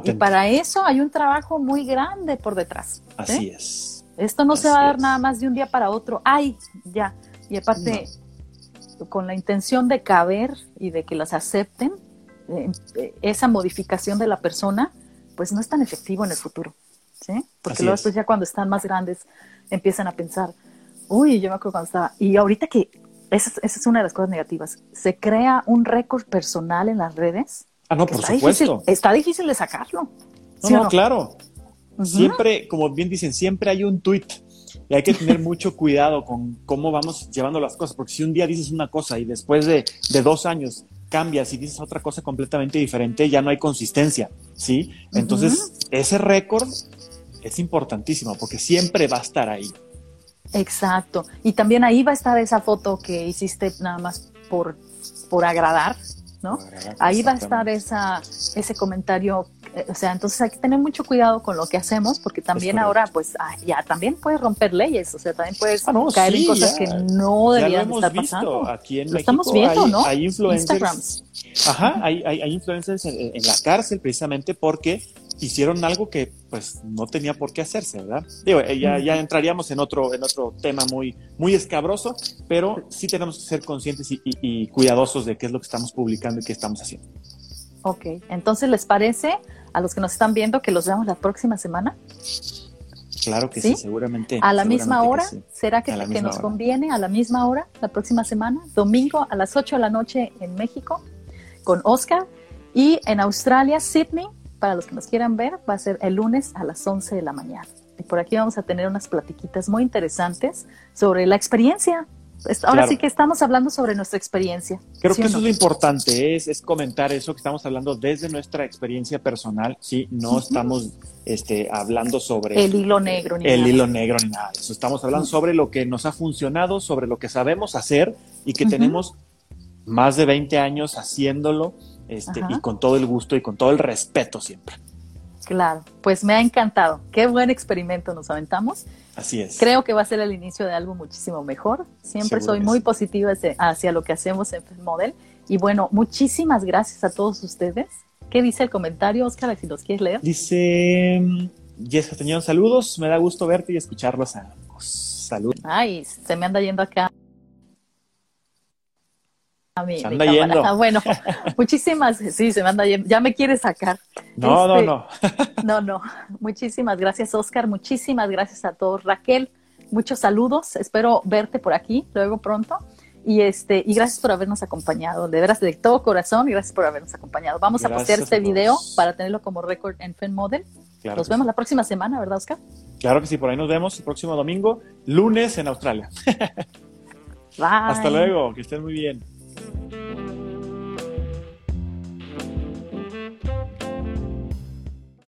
Y para eso hay un trabajo muy grande por detrás. ¿eh? Así es. Esto no se va a dar nada más de un día para otro. ¡Ay! Ya. Y aparte, con la intención de caber y de que las acepten, eh, esa modificación de la persona, pues no es tan efectivo en el futuro. ¿Sí? Porque luego después ya cuando están más grandes empiezan a pensar, uy, yo me acuerdo cuando estaba, y ahorita que, esa, es una de las cosas negativas, se crea un récord personal en las redes. Ah, no, por supuesto. está difícil de sacarlo. No, no, claro. Siempre, como bien dicen, siempre hay un tweet y hay que tener mucho *laughs* cuidado con cómo vamos llevando las cosas, porque si un día dices una cosa y después de, de dos años cambias y dices otra cosa completamente diferente, ya no hay consistencia, ¿sí? Entonces, ese récord es importantísimo porque siempre va a estar ahí. Exacto. Y también ahí va a estar esa foto que hiciste nada más por por agradar, ¿no? Ahí va a estar esa, ese comentario, eh, o sea, entonces hay que tener mucho cuidado con lo que hacemos, porque también ahora, pues, ah, ya también puedes romper leyes, o sea, también puedes Ah, no, caer sí, en cosas ya. que no deberían estar visto pasando. aquí en Lo México. estamos viendo, hay, ¿no? Hay influencers. Instagrams. Ajá, hay, hay, hay influencers en, en la cárcel precisamente porque hicieron algo que pues no tenía por qué hacerse, ¿verdad? Digo, eh, ya, ya entraríamos en otro, en otro tema muy, muy escabroso, pero sí tenemos que ser conscientes y, y- y cuidadosos de qué es lo que estamos publicando y qué estamos haciendo. Ok, entonces, ¿les parece a los que nos están viendo que los veamos la próxima semana? Claro que sí, ¿Sí? seguramente. ¿A la misma hora? que sí. ¿Será que, que nos hora. conviene a la misma hora la próxima semana? Domingo a las 8 de la noche en México con Oscar y en Australia, Sydney, para los que nos quieran ver, va a ser el lunes a las 11 de la mañana. Y por aquí vamos a tener unas platiquitas muy interesantes sobre la experiencia. Ahora Claro. sí que estamos hablando sobre nuestra experiencia. Creo ¿sí que eso no? es lo importante, es, es comentar eso que estamos hablando desde nuestra experiencia personal, sí, no estamos este, hablando sobre El hilo negro. ni el nada. hilo negro ni nada de eso. Estamos hablando sobre lo que nos ha funcionado, sobre lo que sabemos hacer y que tenemos más de 20 años haciéndolo este, y con todo el gusto y con todo el respeto siempre. Claro, pues me ha encantado. Qué buen experimento nos aventamos. Así es. Creo que va a ser el inicio de algo muchísimo mejor. Siempre Seguro soy muy positiva hacia, lo que hacemos en Model. Y bueno, muchísimas gracias a todos ustedes. ¿Qué dice el comentario, Oscar, si los quieres leer? Dice mm, Jessica Castañón, saludos, me da gusto verte y escucharlos a ambos. Saludos. Ay, se me anda yendo acá. A mi, Se anda yendo. Ah, bueno, muchísimas, sí, se me anda yendo. Ya me quiere sacar. No, Este, no, no. *laughs* No, no. Muchísimas gracias, Oscar. Muchísimas gracias a todos. Raquel, muchos saludos. Espero verte por aquí luego pronto. Y este, y gracias por habernos acompañado. De veras, de todo corazón, gracias por habernos acompañado. Vamos a Gracias postear a este todos. video para tenerlo como récord en Fan Model. Claro Nos vemos sí. la próxima semana, ¿verdad, Oscar? Claro que sí, por ahí nos vemos el próximo domingo, lunes en Australia. *laughs* Bye. Hasta luego, que estén muy bien. Mm-hmm.